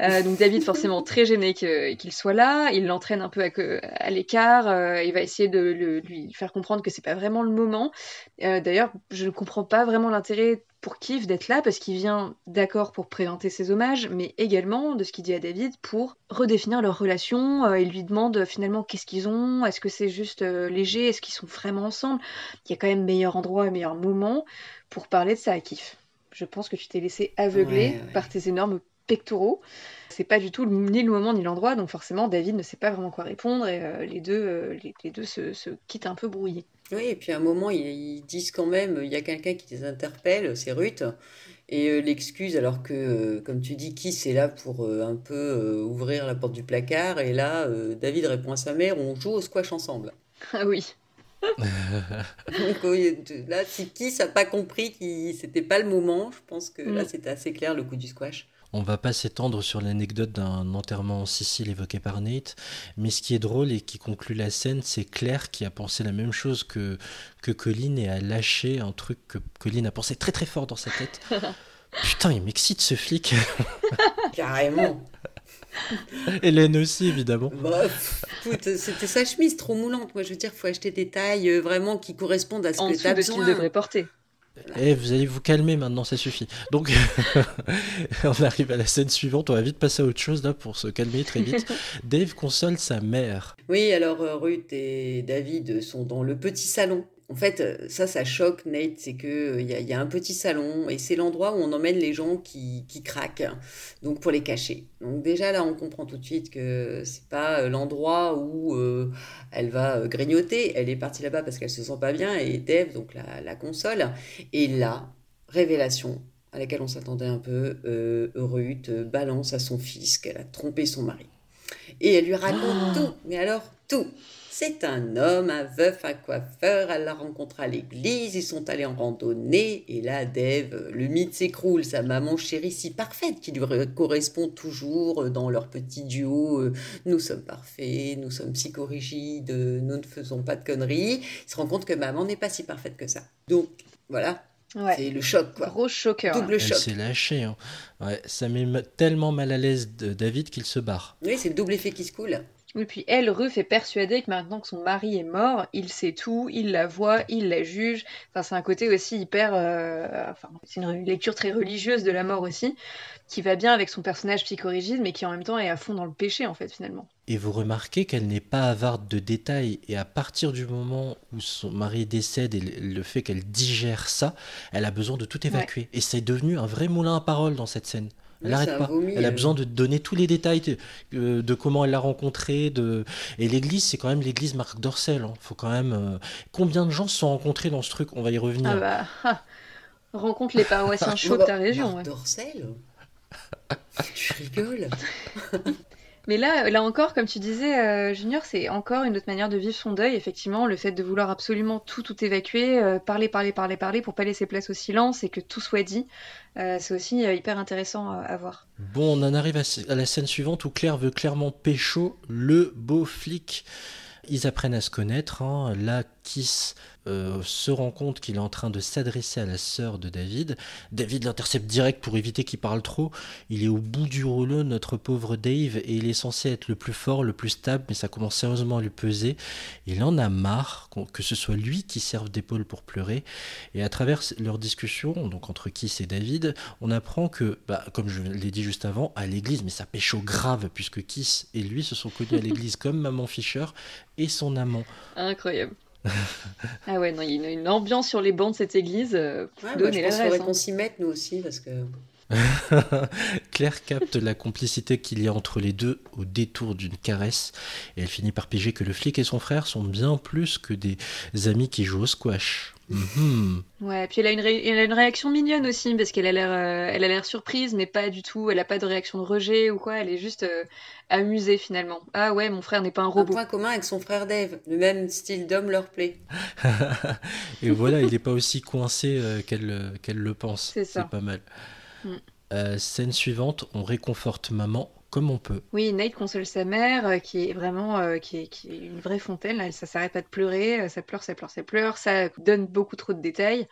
Euh, donc David, forcément très gêné qu'il soit là, il l'entraîne un peu à, l'écart, euh, il va essayer de lui faire comprendre que c'est pas vraiment le moment. Euh, D'ailleurs, je ne comprends pas vraiment l'intérêt pour Keith d'être là parce qu'il vient d'accord pour présenter ses hommages, mais également de ce qu'il dit à David pour redéfinir leur relation. Euh, il lui demande finalement qu'est-ce qu'ils ont, est-ce que c'est juste euh, léger, est-ce qu'ils sont vraiment ensemble? Il y a quand même meilleur endroit, meilleur moment pour parler de ça à Keith. Je pense que tu t'es laissé aveugler Ouais, ouais. par tes énormes pectoraux. C'est pas du tout ni le moment ni l'endroit, donc forcément David ne sait pas vraiment quoi répondre et euh, les deux, euh, les, les deux se, se quittent un peu brouillés. Oui, et puis à un moment, ils, disent quand même, il y a quelqu'un qui les interpelle, c'est Ruth, et euh, l'excuse, alors que, euh, comme tu dis, qui c'est là pour euh, un peu ouvrir la porte du placard, et là, David répond à sa mère, on joue au squash ensemble. Ah oui. Donc, là, si qui n'a pas compris que c'était pas le moment, je pense que là, Mm. c'était assez clair le coup du squash. On va pas s'étendre sur l'anecdote d'un enterrement en Sicile évoqué par Nate, mais ce qui est drôle et qui conclut la scène, c'est Claire qui a pensé la même chose que, que Colin et a lâché un truc que Colin a pensé très très fort dans sa tête. Putain, il m'excite ce flic. Carrément. Hélène aussi, évidemment. Bah, c'était sa chemise trop moulante. Moi, je veux dire, faut acheter des tailles euh, vraiment qui correspondent à ce En que dessous tu as de ce qu'il devrait porter. Eh, vous allez vous calmer maintenant, ça suffit. Donc, on arrive à la scène suivante. On va vite passer à autre chose là pour se calmer très vite. Dave console sa mère. Oui, alors euh, Ruth et David sont dans le petit salon. En fait, euh, ça, ça choque Nate, c'est que euh, il y y a un petit salon et c'est l'endroit où on emmène les gens qui, qui craquent, donc pour les cacher. Donc déjà là, on comprend tout de suite que c'est pas euh, l'endroit où euh, elle va grignoter. Elle est partie là-bas parce qu'elle se sent pas bien et Dave donc la, la console. Et là, révélation à laquelle on s'attendait un peu, euh, Ruth balance à son fils qu'elle a trompé son mari. Et elle lui raconte tout, mais alors tout. C'est un homme, un veuf, un coiffeur, elle l'a rencontré à l'église, ils sont allés en randonnée, et là, Dave, le mythe s'écroule, sa maman chérie si parfaite, qui lui correspond toujours dans leur petit duo, euh, nous sommes parfaits, nous sommes psychorigides, euh, nous ne faisons pas de conneries, il se rend compte que maman n'est pas si parfaite que ça. Donc, voilà, Ouais. c'est le choc, quoi. Gros choqueur. Double choc. s'est lâchée. hein. Ouais, ça met tellement mal à l'aise de David qu'il se barre. Oui, c'est le double effet qui se coule. Et puis elle, Ruth, est persuadée que maintenant que son mari est mort, il sait tout, il la voit, il la juge. Enfin, c'est un côté aussi hyper. euh, Enfin, c'est une lecture très religieuse de la mort aussi, qui va bien avec son personnage psychorigide, mais qui en même temps est à fond dans le péché, en fait, finalement. Et vous remarquez qu'elle n'est pas avarde de détails. Et à partir du moment où son mari décède et le le fait qu'elle digère ça, elle a besoin de tout évacuer. Et c'est devenu un vrai moulin à parole dans cette scène. Elle Oui, n'arrête c'est un pas. vomi, Elle a euh. besoin de donner tous les détails de, euh, de comment elle l'a rencontré. De... Et l'église, c'est quand même l'église Marc Dorcel. hein. Faut quand même. euh, Combien de gens se sont rencontrés dans ce truc? On va y revenir. Ah bah. ah. Rencontre les paroissiens chauds de ta région. Marc ouais. Dorcel? Tu rigoles? Mais là, là encore, comme tu disais, euh, Junior, c'est encore une autre manière de vivre son deuil. Effectivement, le fait de vouloir absolument tout, tout évacuer, euh, parler, parler, parler, parler, pour pas laisser place au silence et que tout soit dit, euh, c'est aussi hyper intéressant à, voir. Bon, on en arrive à, la scène suivante où Claire veut clairement pécho le beau flic. Ils apprennent à se connaître. hein. Là, Kiss euh, se rend compte qu'il est en train de s'adresser à la sœur de David. David l'intercepte direct pour éviter qu'il parle trop. Il est au bout du rouleau, notre pauvre Dave, et il est censé être le plus fort, le plus stable, mais ça commence sérieusement à lui peser. Il en a marre que ce soit lui qui serve d'épaule pour pleurer. Et à travers leur discussion, donc entre Kiss et David, on apprend que, bah, comme je l'ai dit juste avant, à l'église, mais ça pécho grave, puisque Kiss et lui se sont connus à l'église comme Maman Fischer et son amant. Incroyable. ah ouais, non, il y a une, une ambiance sur les bancs de cette église. euh, Ouais, bah, donnez je pense qu'il l'adresse, faudrait hein. qu'on s'y mette, nous aussi, parce que... Claire capte la complicité qu'il y a entre les deux au détour d'une caresse, et elle finit par piger que le flic et son frère sont bien plus que des amis qui jouent au squash. Mhm. Ouais, puis elle a, une ré- elle a une réaction mignonne aussi, parce qu'elle a l'air euh, elle a l'air surprise, mais pas du tout. Elle a pas de réaction de rejet ou quoi. Elle est juste euh, amusée finalement. Ah ouais, mon frère n'est pas un Un robot. point commun avec son frère Dave. Le même style d'homme leur plaît. Et voilà, il n'est pas aussi coincé euh, qu'elle euh, qu'elle le pense. C'est ça. pas mal. Mm. Euh, scène suivante, on réconforte maman on peut. Oui, Nate console sa mère, euh, qui est vraiment euh, qui est, une vraie fontaine. Là, ça s'arrête pas de pleurer, euh, ça pleure, ça pleure, ça pleure. Ça donne beaucoup trop de détails.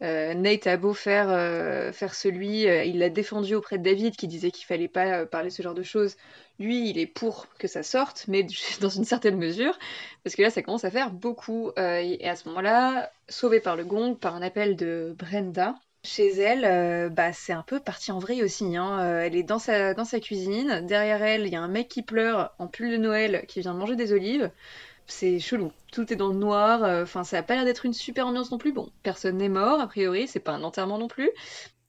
Nate a beau faire faire celui, il l'a défendu auprès de David, qui disait qu'il fallait pas parler ce genre de choses. Lui, il est pour que ça sorte, mais dans une certaine mesure, parce que là, ça commence à faire beaucoup. Et à ce moment-là, sauvé par le gong, par un appel de Brenda. Chez elle, euh, bah, c'est un peu parti en vrille aussi. hein. Euh, elle est dans sa, dans sa cuisine. Derrière elle, il y a un mec qui pleure en pull de Noël qui vient manger des olives. C'est chelou. Tout est dans le noir. euh, Enfin, ça a pas l'air d'être une super ambiance non plus. Bon, personne n'est mort, a priori. C'est pas un enterrement non plus.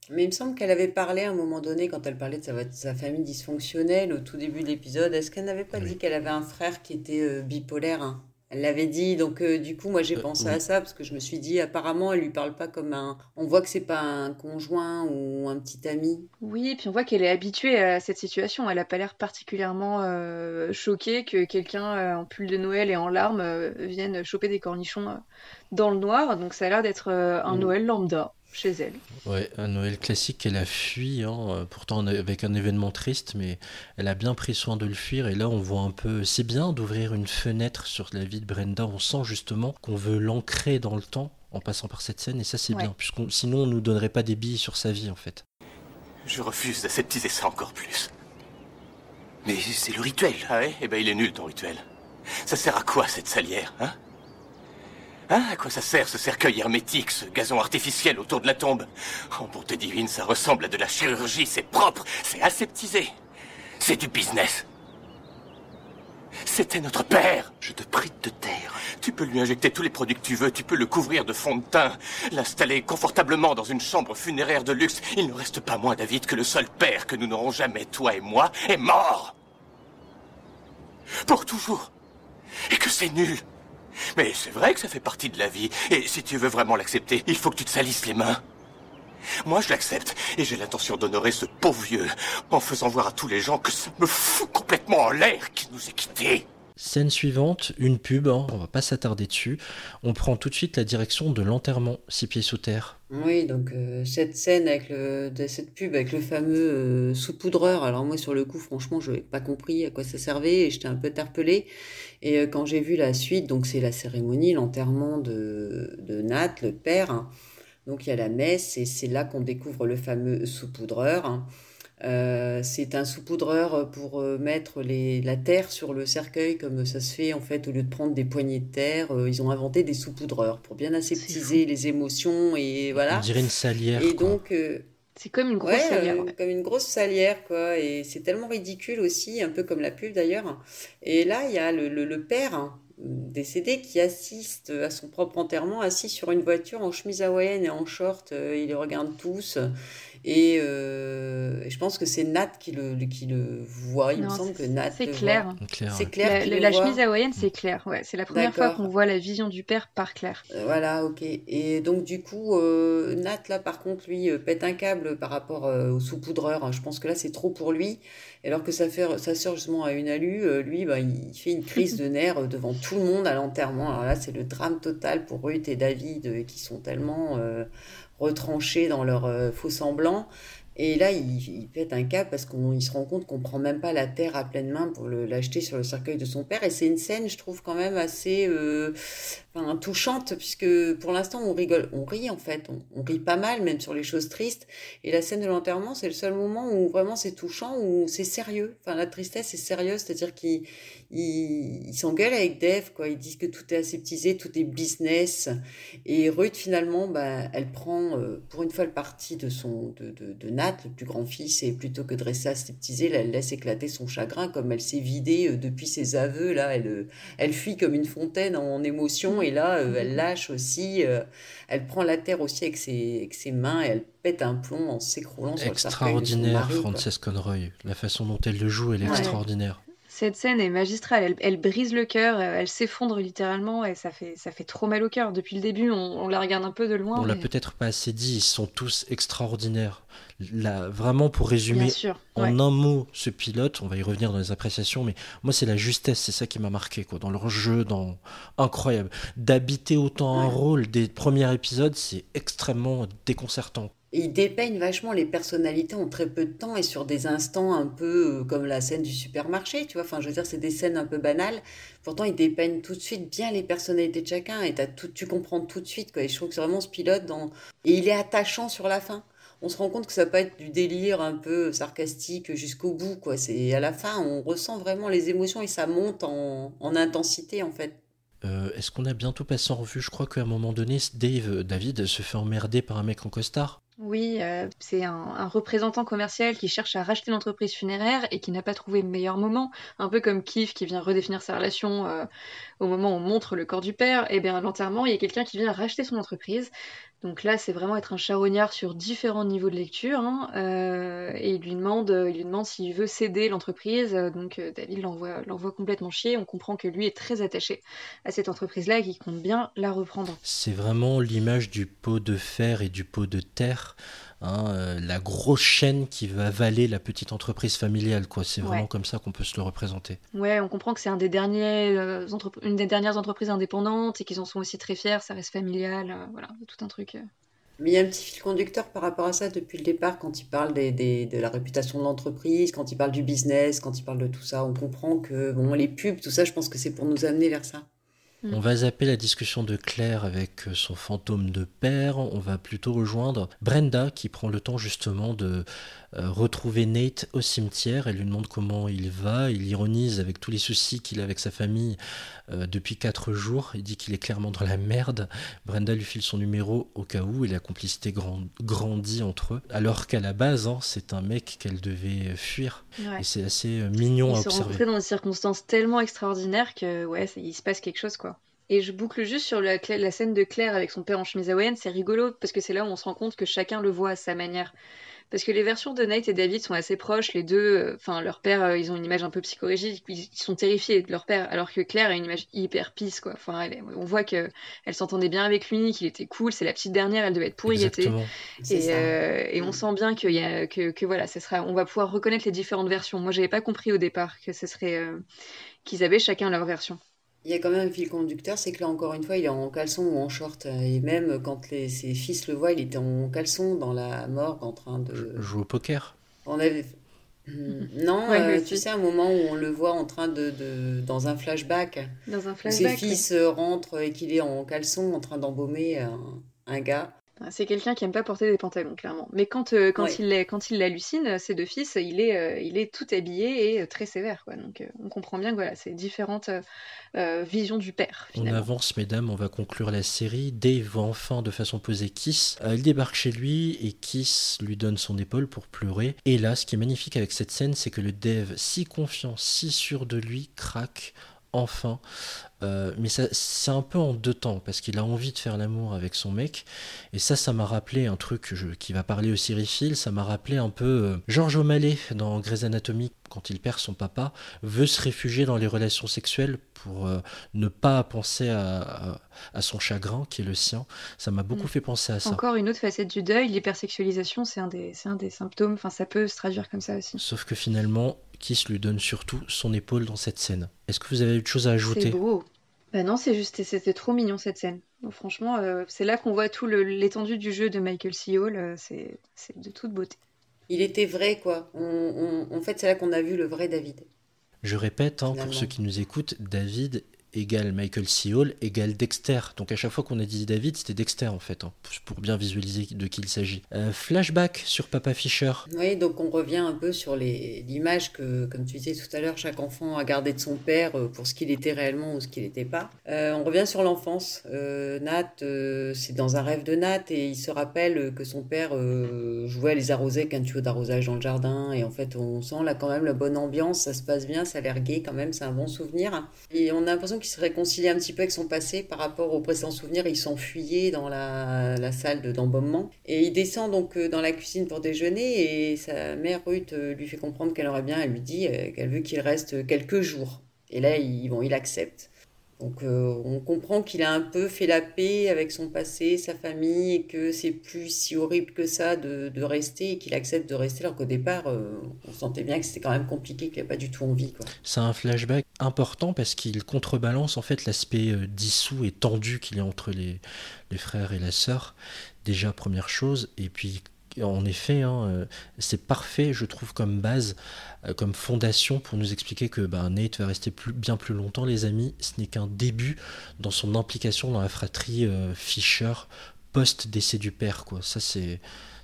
Mais il me semble qu'elle avait parlé à un moment donné, quand elle parlait de sa, de sa famille dysfonctionnelle au tout début de l'épisode, est-ce qu'elle n'avait pas dit qu'elle avait un frère qui était euh, bipolaire hein? Elle l'avait dit, donc euh, du coup, moi j'ai pensé oui. à ça, parce que je me suis dit, apparemment, elle lui parle pas comme un... On voit que c'est pas un conjoint ou un petit ami. Oui, puis on voit qu'elle est habituée à cette situation. Elle a pas l'air particulièrement euh, choquée que quelqu'un euh, en pull de Noël et en larmes euh, vienne choper des cornichons euh, dans le noir. Donc ça a l'air d'être euh, un Mm. Noël lambda chez elle. Ouais, un Noël classique qu'elle a fui, hein, euh, pourtant avec un événement triste, mais elle a bien pris soin de le fuir. Et là, on voit un peu. C'est bien d'ouvrir une fenêtre sur la vie de Brenda. On sent justement qu'on veut l'ancrer dans le temps en passant par cette scène, et ça, c'est Ouais. bien, puisqu'on sinon, on nous donnerait pas des billes sur sa vie, en fait. Je refuse d'aseptiser ça encore plus. Mais c'est le rituel. Ah ouais? Eh ben il est nul ton rituel. Ça sert à quoi cette salière, hein? Hein À quoi ça sert ce cercueil hermétique, ce gazon artificiel autour de la tombe Oh bonté divine, ça ressemble à de la chirurgie, c'est propre, c'est aseptisé. C'est du business. C'était notre père. Je te prie de te taire. Tu peux lui injecter tous les produits que tu veux, tu peux le couvrir de fond de teint, l'installer confortablement dans une chambre funéraire de luxe. Il ne reste pas moins David que le seul père que nous n'aurons jamais, toi et moi, est mort. Pour toujours. Et que c'est nul. Mais c'est vrai que ça fait partie de la vie. Et si tu veux vraiment l'accepter, il faut que tu te salisses les mains. Moi, je l'accepte. Et j'ai l'intention d'honorer ce pauvre vieux en faisant voir à tous les gens que ça me fout complètement en l'air qu'il nous ait quittés. Scène suivante, une pub, hein, on va pas s'attarder dessus. On prend tout de suite la direction de l'enterrement, six pieds sous terre. Oui, donc euh, cette scène avec le, de cette pub avec le fameux euh, saupoudreur. Alors moi sur le coup, franchement, je n'avais pas compris à quoi ça servait et j'étais un peu interpellée. Et euh, quand j'ai vu la suite, donc c'est la cérémonie, l'enterrement de, de Nat, le père. hein. Donc il y a la messe et c'est là qu'on découvre le fameux saupoudreur. hein. Euh, c'est un saupoudreur pour euh, mettre les, la terre sur le cercueil comme ça se fait en fait au lieu de prendre des poignées de terre, euh, ils ont inventé des saupoudreurs pour bien aseptiser les émotions et voilà. On dirait une salière. Et quoi. donc, euh, C'est comme une grosse ouais, salière. euh, ouais. comme une grosse salière, quoi. Et c'est tellement ridicule aussi, un peu comme la pub d'ailleurs. Et là, il y a le, le- le père hein, décédé qui assiste à son propre enterrement, assis sur une voiture en chemise hawaïenne et en short. euh, il les regarde tous. Et euh, et je pense que c'est Nat qui le, qui le voit. Il me semble c'est- que Nat c'est clair. C'est ouais. clair La, chemise hawaïenne, c'est clair. Ouais, c'est la première fois qu'on voit la vision du père par Claire. Euh, Voilà, ok. Et donc du coup, euh, Nat là par contre lui euh, pète un câble par rapport euh, au saupoudreur. Je pense que là c'est trop pour lui. Alors que sa, sa sœur justement a une alu, euh, lui bah, il fait une crise de nerfs devant tout le monde à l'enterrement. Alors là c'est le drame total pour Ruth et David euh, qui sont tellement euh, retranchés dans leur euh, faux semblant. Et là, il, il pète un câble parce qu'il se rend compte qu'on prend même pas la terre à pleine main pour l'acheter sur le cercueil de son père. Et c'est une scène, je trouve, quand même assez euh, enfin, touchante, puisque pour l'instant, on rigole, on rit en fait, on, rit pas mal, même sur les choses tristes. Et la scène de l'enterrement, c'est le seul moment où vraiment c'est touchant, où c'est sérieux. Enfin, la tristesse est sérieuse, c'est-à-dire qu'il il, s'engueule avec Dave, quoi. Ils disent que tout est aseptisé, tout est business. Et Ruth, finalement, bah, elle prend euh, pour une fois le parti de, son, de, de, Nat, le plus grand fils, et plutôt que de rester aseptisée, elle laisse éclater son chagrin, comme elle s'est vidée euh, depuis ses aveux. Là, elle, euh, elle fuit comme une fontaine en émotion, et là, euh, elle lâche aussi. euh, elle prend la terre aussi avec ses, avec ses mains, et elle pète un plomb en s'écroulant sur le Extraordinaire. Frances Conroy. La façon dont elle le joue, elle est Ouais. extraordinaire. Cette scène est magistrale, elle, brise le cœur, elle s'effondre littéralement et ça fait, ça fait trop mal au cœur. Depuis le début, on, la regarde un peu de loin. On l'a peut-être pas assez dit, ils sont tous extraordinaires. Là, vraiment, pour résumer en un mot ce pilote, on va y revenir dans les appréciations, mais moi, c'est la justesse, c'est ça qui m'a marqué, quoi, dans leur jeu, dans incroyable. D'habiter autant un rôle des premiers épisodes, c'est extrêmement déconcertant il dépeigne vachement les personnalités en très peu de temps et sur des instants un peu euh, comme la scène du supermarché, tu vois. Enfin, je veux dire, c'est des scènes un peu banales. Pourtant, il dépeigne tout de suite bien les personnalités de chacun et as tout, tu comprends tout de suite, quoi. Et je trouve que c'est vraiment ce pilote dans... Et il est attachant sur la fin. On se rend compte que ça peut être du délire un peu sarcastique jusqu'au bout, quoi. C'est à la fin, on ressent vraiment les émotions et ça monte en, en intensité, en fait. Euh, est-ce qu'on a bientôt passé en revue? Je crois qu'à un moment donné, Dave, David, se fait emmerder par un mec en costard. Oui, euh, c'est un, représentant commercial qui cherche à racheter l'entreprise funéraire et qui n'a pas trouvé le meilleur moment. Un peu comme Keith qui vient redéfinir sa relation euh, au moment où on montre le corps du père. Et eh bien à l'enterrement, il y a quelqu'un qui vient racheter son entreprise. Donc là, c'est vraiment être un charognard sur différents niveaux de lecture. Hein, euh, et il lui demande, il lui demande s'il veut céder l'entreprise. Donc David l'envoie complètement chier. On comprend que lui est très attaché à cette entreprise-là et qu'il compte bien la reprendre. C'est vraiment l'image du pot de fer et du pot de terre. Hein, euh, la grosse chaîne qui va avaler la petite entreprise familiale. quoi. C'est vraiment comme ça qu'on peut se le représenter. Ouais, on comprend que c'est un des derniers, euh, une des dernières entreprises indépendantes et qu'ils en sont aussi très fiers. Ça reste familial, euh, voilà, tout un truc. Mais il y a un petit fil conducteur par rapport à ça depuis le départ, quand il parle des, de la réputation de l'entreprise, quand il parle du business, quand il parle de tout ça. On comprend que bon, les pubs, tout ça, je pense que c'est pour nous amener vers ça. On va zapper la discussion de Claire avec euh, son fantôme de père. On va plutôt rejoindre Brenda qui prend le temps justement de retrouver Nate au cimetière. Elle lui demande comment il va. Il ironise avec tous les soucis qu'il a avec sa famille euh, depuis quatre jours. Il dit qu'il est clairement dans la merde. Brenda lui file son numéro au cas où et la complicité grandit entre eux. Alors qu'à la base, hein, c'est un mec qu'elle devait fuir. Et c'est assez mignon à observer. Ils sont dans des circonstances tellement extraordinaires que ouais, il se passe quelque chose quoi. Et je boucle juste sur la, la, scène de Claire avec son père en chemise hawaïenne, c'est rigolo parce que c'est là où on se rend compte que chacun le voit à sa manière. Parce que les versions de Nate et David sont assez proches, les deux, euh, enfin leur père, euh, ils ont une image un peu psychologique, ils, sont terrifiés de leur père, alors que Claire a une image hyper pisse, quoi. Enfin, on voit que elle s'entendait bien avec lui, qu'il était cool, c'est la petite dernière, elle devait être pourrie, et, euh, et on sent bien qu'il y a, que, que, voilà, ça sera, on va pouvoir reconnaître les différentes versions. Moi, j'avais pas compris au départ que ce serait qu'ils avaient chacun leur version. Il y a quand même un fil conducteur, c'est que là, encore une fois, il est en caleçon ou en short. Et même quand les, ses fils le voient, il était en caleçon dans la morgue en train de. Jouer au poker On avait. Hmm, non, euh, tu sais, un moment où on le voit en train de. de dans un flashback. Dans un flashback. Ses fils rentrent et qu'il est en caleçon en train d'embaumer un, un gars. C'est quelqu'un qui aime pas porter des pantalons, clairement. Mais quand, euh, quand, il, quand il l'hallucine, ses deux fils, il est, euh, il est tout habillé et très sévère. Quoi. Donc on comprend bien que voilà, c'est différentes visions du père. On avance, mesdames, on va conclure la série. Dave voit enfin de façon posée Kiss. il débarque chez lui et Kiss lui donne son épaule pour pleurer. Et là, ce qui est magnifique avec cette scène, c'est que le Dave, si confiant, si sûr de lui, craque enfin. Euh, mais c'est un peu en deux temps, parce qu'il a envie de faire l'amour avec son mec. Et ça, ça m'a rappelé un truc qui va parler au Cyril, ça m'a rappelé un peu euh, Georges O'Malley dans Grey's Anatomy, quand il perd son papa, veut se réfugier dans les relations sexuelles pour euh, ne pas penser à, son chagrin, qui est le sien. Ça m'a beaucoup mm. fait penser à ça. Encore une autre facette du deuil, l'hypersexualisation, c'est un, des, un des symptômes, enfin ça peut se traduire comme ça aussi. Sauf que finalement, Kiss lui donne surtout son épaule dans cette scène. Est-ce que vous avez autre chose à ajouter? C'est beau. Bah non, c'est juste, c'était trop mignon cette scène. franchement, euh, c'est là qu'on voit tout l'étendue du jeu de Michael C. Hall. Euh, c'est de toute beauté. Il était vrai, quoi. en fait, c'est là qu'on a vu le vrai David. Je répète, hein, pour ceux qui nous écoutent, David égale Michael C. Hall égale Dexter. Donc à chaque fois qu'on a dit David, c'était Dexter en fait, hein, pour bien visualiser de qui il s'agit. Euh, flashback sur Papa Fischer. Oui, donc on revient un peu sur l'image que, comme tu disais tout à l'heure, chaque enfant a gardé de son père euh, pour ce qu'il était réellement ou ce qu'il n'était pas. Euh, on revient sur l'enfance. Nat, c'est dans un rêve de Nat et il se rappelle que son père jouait à les arroser avec un tuyau d'arrosage dans le jardin et en fait on sent là quand même la bonne ambiance, ça se passe bien, ça a l'air gai quand même, c'est un bon souvenir. Et on a l'impression qu'il se réconcilie un petit peu avec son passé par rapport aux précédents souvenirs. Il s'enfuyait dans la, salle d'embaumement. Et il descend donc dans la cuisine pour déjeuner et sa mère Ruth lui fait comprendre qu'elle aurait bien, elle lui dit qu'elle veut qu'il reste quelques jours. Et là, il accepte. Donc euh, on comprend qu'il a un peu fait la paix avec son passé, sa famille, et que c'est plus si horrible que ça de, rester et qu'il accepte de rester, alors qu'au départ, euh, on sentait bien que c'était quand même compliqué, qu'il n'avait pas du tout envie. C'est un flashback important parce qu'il contrebalance en fait l'aspect euh, dissous et tendu qu'il y a entre les, les frères et la sœur. Déjà, première chose, et puis en effet, hein, euh, c'est parfait, je trouve, comme base, euh, comme fondation pour nous expliquer que ben, Nate va rester bien plus longtemps, les amis. Ce n'est qu'un début dans son implication dans la fratrie euh, Fisher post-décès du père. Ça, c'est,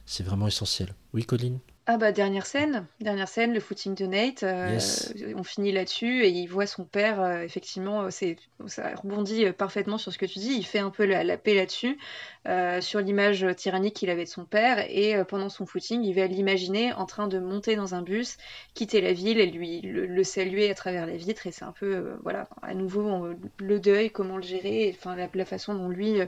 c'est vraiment essentiel. Oui, Colline? Ah bah dernière scène, dernière scène, le footing de Nate. Euh, on finit là-dessus et il voit son père. Euh, effectivement, euh, c'est ça rebondit parfaitement sur ce que tu dis. Il fait un peu la, paix là-dessus, sur l'image tyrannique qu'il avait de son père. Et pendant son footing, il va l'imaginer en train de monter dans un bus, quitter la ville et lui le, saluer à travers les vitres. Et c'est un peu, voilà, à nouveau le deuil, comment le gérer, enfin la, la, façon dont lui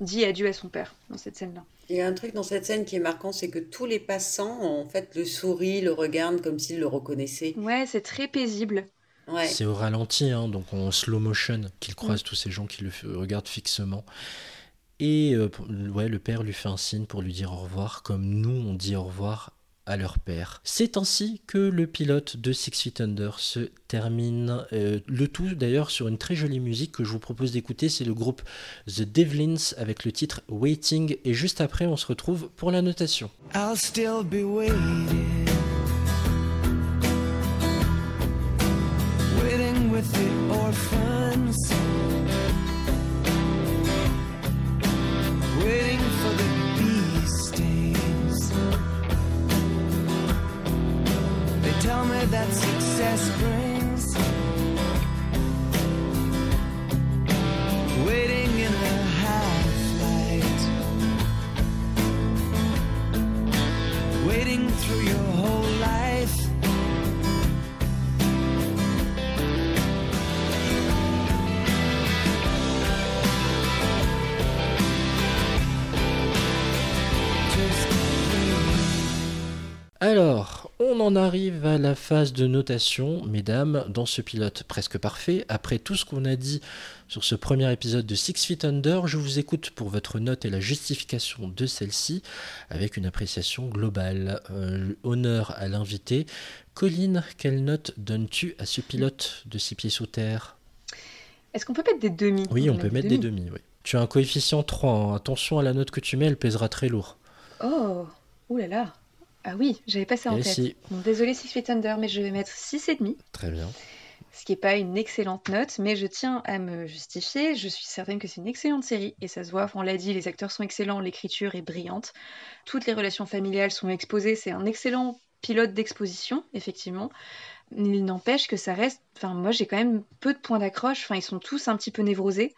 dit adieu à son père dans cette scène-là. Il y a un truc dans cette scène qui est marquant, c'est que tous les passants, en fait, le sourient, le regardent comme s'ils le reconnaissaient. Ouais, c'est très paisible. Ouais. C'est au ralenti, hein, donc en slow motion, qu'il croise mm. tous ces gens qui le regardent fixement. Et euh, ouais, le père lui fait un signe pour lui dire au revoir, comme nous on dit au revoir leur père. C'est ainsi que le pilote de Six Feet Under se termine. Euh, le tout d'ailleurs sur une très jolie musique que je vous propose d'écouter, c'est le groupe The Devlins avec le titre Waiting et juste après on se retrouve pour la notation. That success brings. Waiting in a half light. Waiting through your whole life. Alors, on en arrive à la phase de notation, mesdames, dans ce pilote presque parfait. Après tout ce qu'on a dit sur ce premier épisode de Six Feet Under, je vous écoute pour votre note et la justification de celle-ci, avec une appréciation globale. Euh, honneur à l'invité. Colline, quelle note donnes-tu à ce pilote de Six Pieds sous Terre? Est-ce qu'on peut mettre des demi Oui, on, peut mettre des demi, oui. Tu as un coefficient 3, hein. attention à la note que tu mets, elle pèsera très lourd. Oh, oulala là là. Ah oui, j'avais pas ça en tête. désolé Six Feet Under, mais je vais mettre 6,5. Très bien. Ce qui n'est pas une excellente note, mais je tiens à me justifier. Je suis certaine que c'est une excellente série, et ça se voit, on l'a dit, les acteurs sont excellents, l'écriture est brillante. Toutes les relations familiales sont exposées, c'est un excellent pilote d'exposition, effectivement. Il n'empêche que ça reste. Enfin, moi, j'ai quand même peu de points d'accroche. Enfin, ils sont tous un petit peu névrosés.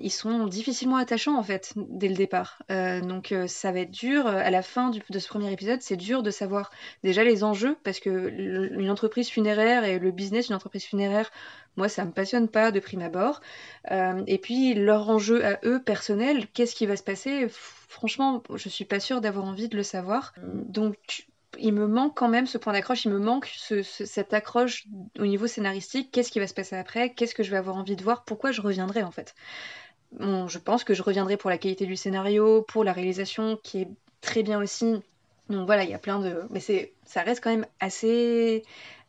Ils sont difficilement attachants, en fait, dès le départ. Euh, donc, euh, ça va être dur. À la fin de ce premier épisode, c'est dur de savoir déjà les enjeux, parce que une entreprise funéraire et le business d'une entreprise funéraire, moi, ça me passionne pas de prime abord. Euh, et puis, leur enjeu à eux, personnel, qu'est-ce qui va se passer? Franchement, je suis pas sûre d'avoir envie de le savoir. Donc, il me manque quand même ce point d'accroche, il me manque cette accroche au niveau scénaristique. Qu'est-ce qui va se passer après? Qu'est-ce que je vais avoir envie de voir? Pourquoi je reviendrai en fait? Je pense que je reviendrai pour la qualité du scénario, pour la réalisation qui est très bien aussi. Donc voilà, il y a plein de. Mais c'est, ça reste quand même assez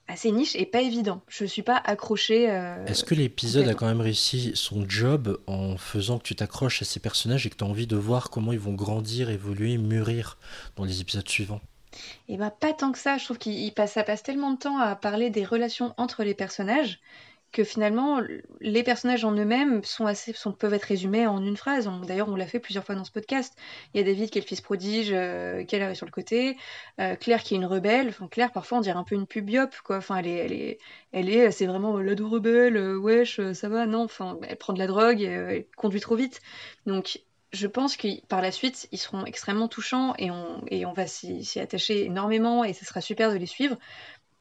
assez niche et pas évident. Je suis pas accrochée. Euh, Est-ce que l'épisode a quand même réussi son job en faisant que tu t'accroches à ces personnages et que tu as envie de voir comment ils vont grandir, évoluer, mûrir dans les épisodes suivants? Et bah pas tant que ça, je trouve qu'il passe, passe tellement de temps à parler des relations entre les personnages que finalement les personnages en eux-mêmes sont assez, peuvent être résumés en une phrase. D'ailleurs, on l'a fait plusieurs fois dans ce podcast. Il y a David qui est le fils prodige, euh, qui est sur le côté, euh, Claire qui est une rebelle. Enfin, Claire, parfois, on dirait un peu une pubiope, quoi. Enfin, elle est, elle est, elle est, c'est vraiment l'ado rebelle. Euh, wesh, ça va, non. Enfin, elle prend de la drogue, elle conduit trop vite. Donc, je pense que par la suite, ils seront extrêmement touchants et on, et on va s'y attacher énormément et ce sera super de les suivre.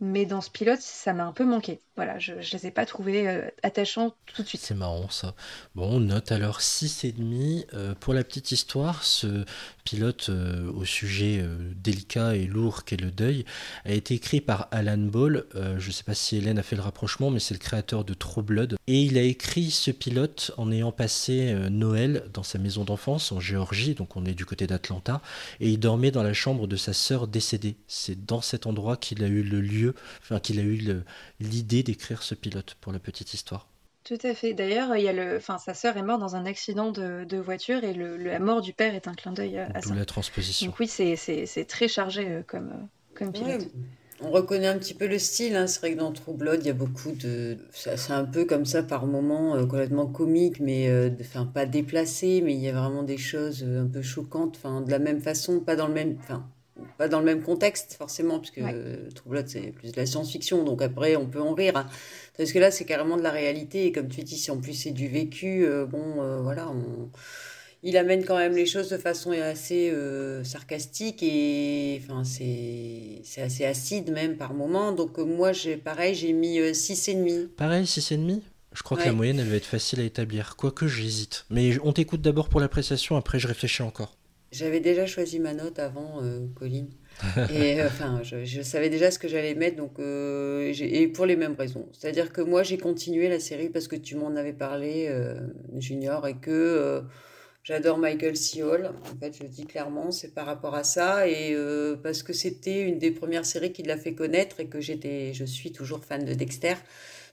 Mais dans ce pilote, ça m'a un peu manqué. voilà, je, je les ai pas trouvés euh, attachants tout de suite. C'est marrant ça. Bon, on note alors 6,5. Euh, pour la petite histoire, ce pilote euh, au sujet euh, délicat et lourd qu'est le deuil a été écrit par Alan Ball. Je ne sais pas si Hélène a fait le rapprochement, mais c'est le créateur de True Blood. Et il a écrit ce pilote en ayant passé Noël dans sa maison d'enfance en Géorgie, donc on est du côté d'Atlanta, et il dormait dans la chambre de sa sœur décédée. C'est dans cet endroit qu'il a eu le lieu, enfin qu'il a eu l'idée d'écrire ce pilote pour la petite histoire. Tout à fait. D'ailleurs, il y a le, enfin, sa sœur est morte dans un accident de, de voiture et le, le- la mort du père est un clin d'œil à, ça. la transposition. Donc oui, c'est très chargé euh, comme, euh, comme pilote. Ouais, on reconnaît un petit peu le style. hein. C'est vrai que dans True Blood, il y a beaucoup de. C'est un peu comme ça par moments, euh, complètement comique, mais euh, de- enfin pas déplacé, mais il y a vraiment des choses un peu choquantes. Enfin, de la même façon, pas dans le même. Enfin, pas dans le même contexte forcément, puisque Ouais. euh, c'est plus de la science-fiction, donc après on peut en rire. hein. Parce que là c'est carrément de la réalité, et comme tu dis, si en plus c'est du vécu, euh, bon euh, voilà, on... il amène quand même les choses de façon assez euh, sarcastique et enfin c'est assez acide même par moment. Donc euh, moi j'ai pareil, j'ai mis euh, six et demi. Pareil, 6,5 Je crois que la moyenne, elle va être facile à établir. Quoique j'hésite. Mais on t'écoute d'abord pour l'appréciation, après je réfléchis encore. J'avais déjà choisi ma note avant, euh, Colline. Et euh, enfin, je, je savais déjà ce que j'allais mettre, donc euh, et pour les mêmes raisons. C'est-à-dire que moi, j'ai continué la série parce que tu m'en avais parlé, euh, Junior, et que j'adore Michael C. Hall. En fait, je le dis clairement, c'est par rapport à ça, et parce que c'était une des premières séries qui l'a fait connaître et que j'étais, je suis toujours fan de Dexter.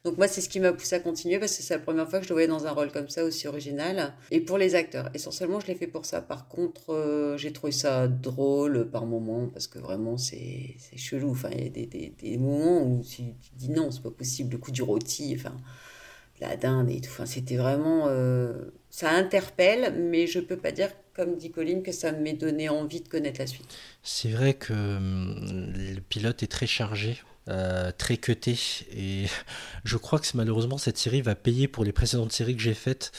Donc moi, c'est ce qui m'a poussé à continuer parce que c'est la première fois que je le voyais dans un rôle comme ça, aussi original. Et pour les acteurs, essentiellement, je l'ai fait pour ça. Par contre, euh, j'ai trouvé ça drôle par moments parce que vraiment, c'est chelou. Enfin, il y a des, des, des moments où tu, tu dis non, c'est pas possible. Le coup du rôti, enfin, la dinde et tout. Enfin, c'était vraiment... euh, ça interpelle, mais je peux pas dire, comme dit Colline, que ça m'ait donné envie de connaître la suite. C'est vrai que hum, le pilote est très chargé, euh, très cuté, et je crois que malheureusement cette série va payer pour les précédentes séries que j'ai faites.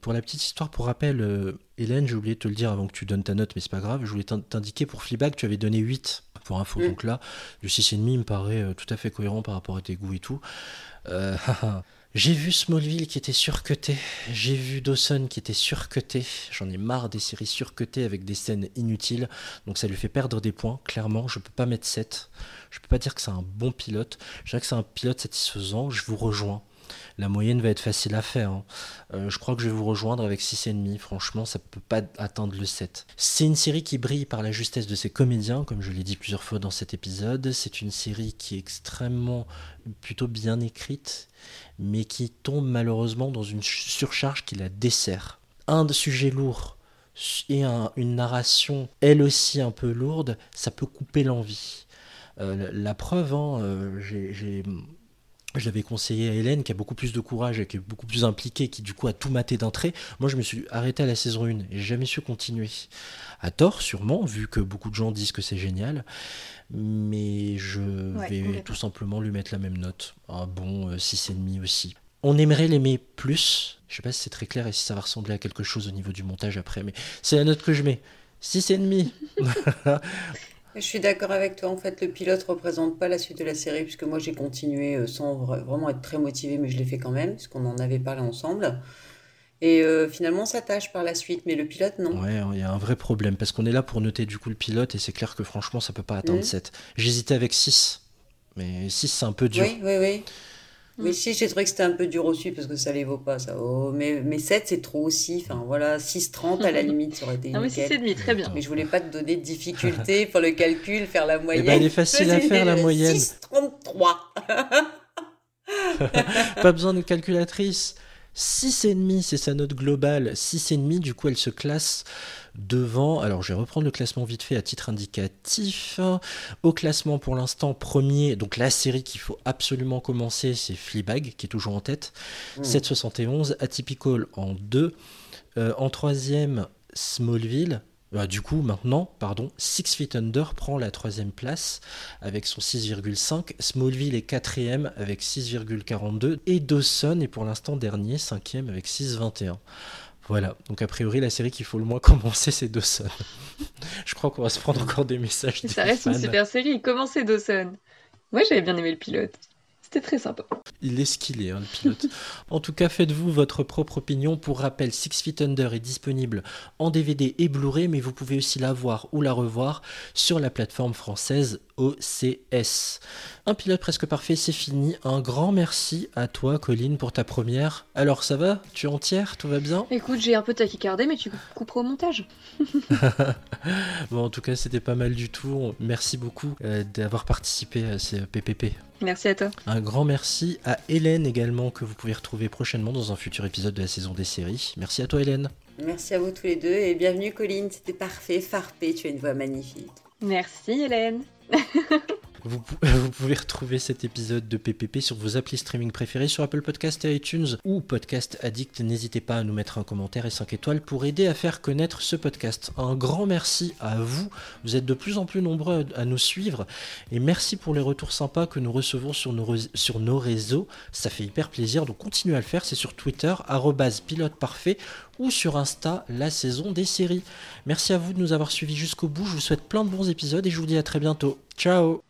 Pour la petite histoire, pour rappel, euh, Hélène, j'ai oublié de te le dire avant que tu donnes ta note, mais c'est pas grave, je voulais t'in- t'indiquer pour Fleabag, tu avais donné 8 pour info, Mm. donc là, le 6,5 me paraît euh, tout à fait cohérent par rapport à tes goûts et tout. J'ai vu Smallville qui était surcuté, j'ai vu Dawson qui était surcuté, j'en ai marre des séries surcutées avec des scènes inutiles, donc ça lui fait perdre des points, clairement, je peux pas mettre 7, je peux pas dire que c'est un bon pilote, je dirais que c'est un pilote satisfaisant, je vous rejoins. La moyenne va être facile à faire. hein. Euh, je crois que je vais vous rejoindre avec 6,5. Franchement, ça peut pas atteindre le 7. C'est une série qui brille par la justesse de ses comédiens, comme je l'ai dit plusieurs fois dans cet épisode. C'est une série qui est extrêmement, plutôt bien écrite, mais qui tombe malheureusement dans une ch- surcharge qui la dessert. Un de sujets lourds et un- une narration, elle aussi un peu lourde, ça peut couper l'envie. Euh, la, preuve, hein, euh, j'ai je l'avais conseillé à Hélène, qui a beaucoup plus de courage et qui est beaucoup plus impliquée, qui du coup a tout maté d'un trait. Moi, je me suis arrêté à la saison 1 et j'ai jamais su continuer. À tort, sûrement, vu que beaucoup de gens disent que c'est génial. Mais je Ouais, vais tout simplement lui mettre la même note. Un bon euh, 6,5 aussi. On aimerait l'aimer plus. Je sais pas si c'est très clair et si ça va ressembler à quelque chose au niveau du montage après, mais c'est la note que je mets. 6,5. Je suis d'accord avec toi. En fait, le pilote représente pas la suite de la série, puisque moi j'ai continué euh, sans vra- vraiment être très motivée, mais je l'ai fait quand même, puisqu'on en avait parlé ensemble. Et euh, finalement, ça tâche par la suite, mais le pilote, non. Ouais, il y a un vrai problème parce qu'on est là pour noter du coup le pilote et c'est clair que franchement ça peut pas atteindre Mhm. 7. J'hésitais avec 6, mais 6 c'est un peu dur. Oui, oui, oui. Oui, si, j'ai trouvé que c'était un peu dur aussi, parce que ça les vaut pas, ça. Oh, mais, mais 7, c'est trop aussi. Enfin, voilà, 6,30 à la limite, ça aurait été Ah oui, nickel. 6,5, très bien. Mais je voulais pas te donner de difficulté pour le calcul, faire la moyenne. ben, elle est facile à faire, la moyenne. 6,33. pas besoin de calculatrice. 6,5 c'est sa note globale. 6,5 du coup elle se classe devant. Alors je vais reprendre le classement vite fait à titre indicatif. Au classement pour l'instant premier, donc la série qu'il faut absolument commencer c'est Fleabag qui est toujours en tête. Mm. 7,71. Atypical en 2. Euh, en troisième Smallville. Bah, du coup, maintenant, pardon, Six Feet Under prend la troisième place avec son 6,5. Smallville est quatrième avec 6,42. Et Dawson est pour l'instant dernier, cinquième avec 6,21. Voilà, donc a priori la série qu'il faut le moins commencer c'est Dawson. Je crois qu'on va se prendre encore des messages. Et ça des reste une super série. Commencez Dawson? Moi, j'avais bien aimé le pilote. C'était très sympa. Il est ce qu'il est, hein, le pilote. en tout cas, faites-vous votre propre opinion. Pour rappel, Six Feet Under est disponible en DVD et Blu-ray, mais vous pouvez aussi la voir ou la revoir sur la plateforme française OCS. Un pilote presque parfait, c'est fini. Un grand merci à toi, Colline, pour ta première. Alors, ça va? Tu es entière? Tout va bien? Écoute, j'ai un peu tachycardé, mais tu couperas au montage. bon, en tout cas, c'était pas mal du tout. Merci beaucoup euh, d'avoir participé à ces PPP. Merci à toi. Un grand merci à Hélène également, que vous pouvez retrouver prochainement dans un futur épisode de la saison des séries. Merci à toi, Hélène. Merci à vous tous les deux et bienvenue, Colline. C'était parfait, farpé. Tu as une voix magnifique. Merci, Hélène. Vous, pouvez retrouver cet épisode de PPP sur vos applis streaming préférés sur Apple Podcast et iTunes ou Podcast Addict. N'hésitez pas à nous mettre un commentaire et 5 étoiles pour aider à faire connaître ce podcast. Un grand merci à vous. Vous êtes de plus en plus nombreux à nous suivre et merci pour les retours sympas que nous recevons sur nos, sur nos réseaux. Ça fait hyper plaisir, donc continuez à le faire. C'est sur Twitter, pilote parfait ou sur Insta, la saison des séries. Merci à vous de nous avoir suivis jusqu'au bout. Je vous souhaite plein de bons épisodes et je vous dis à très bientôt. Ciao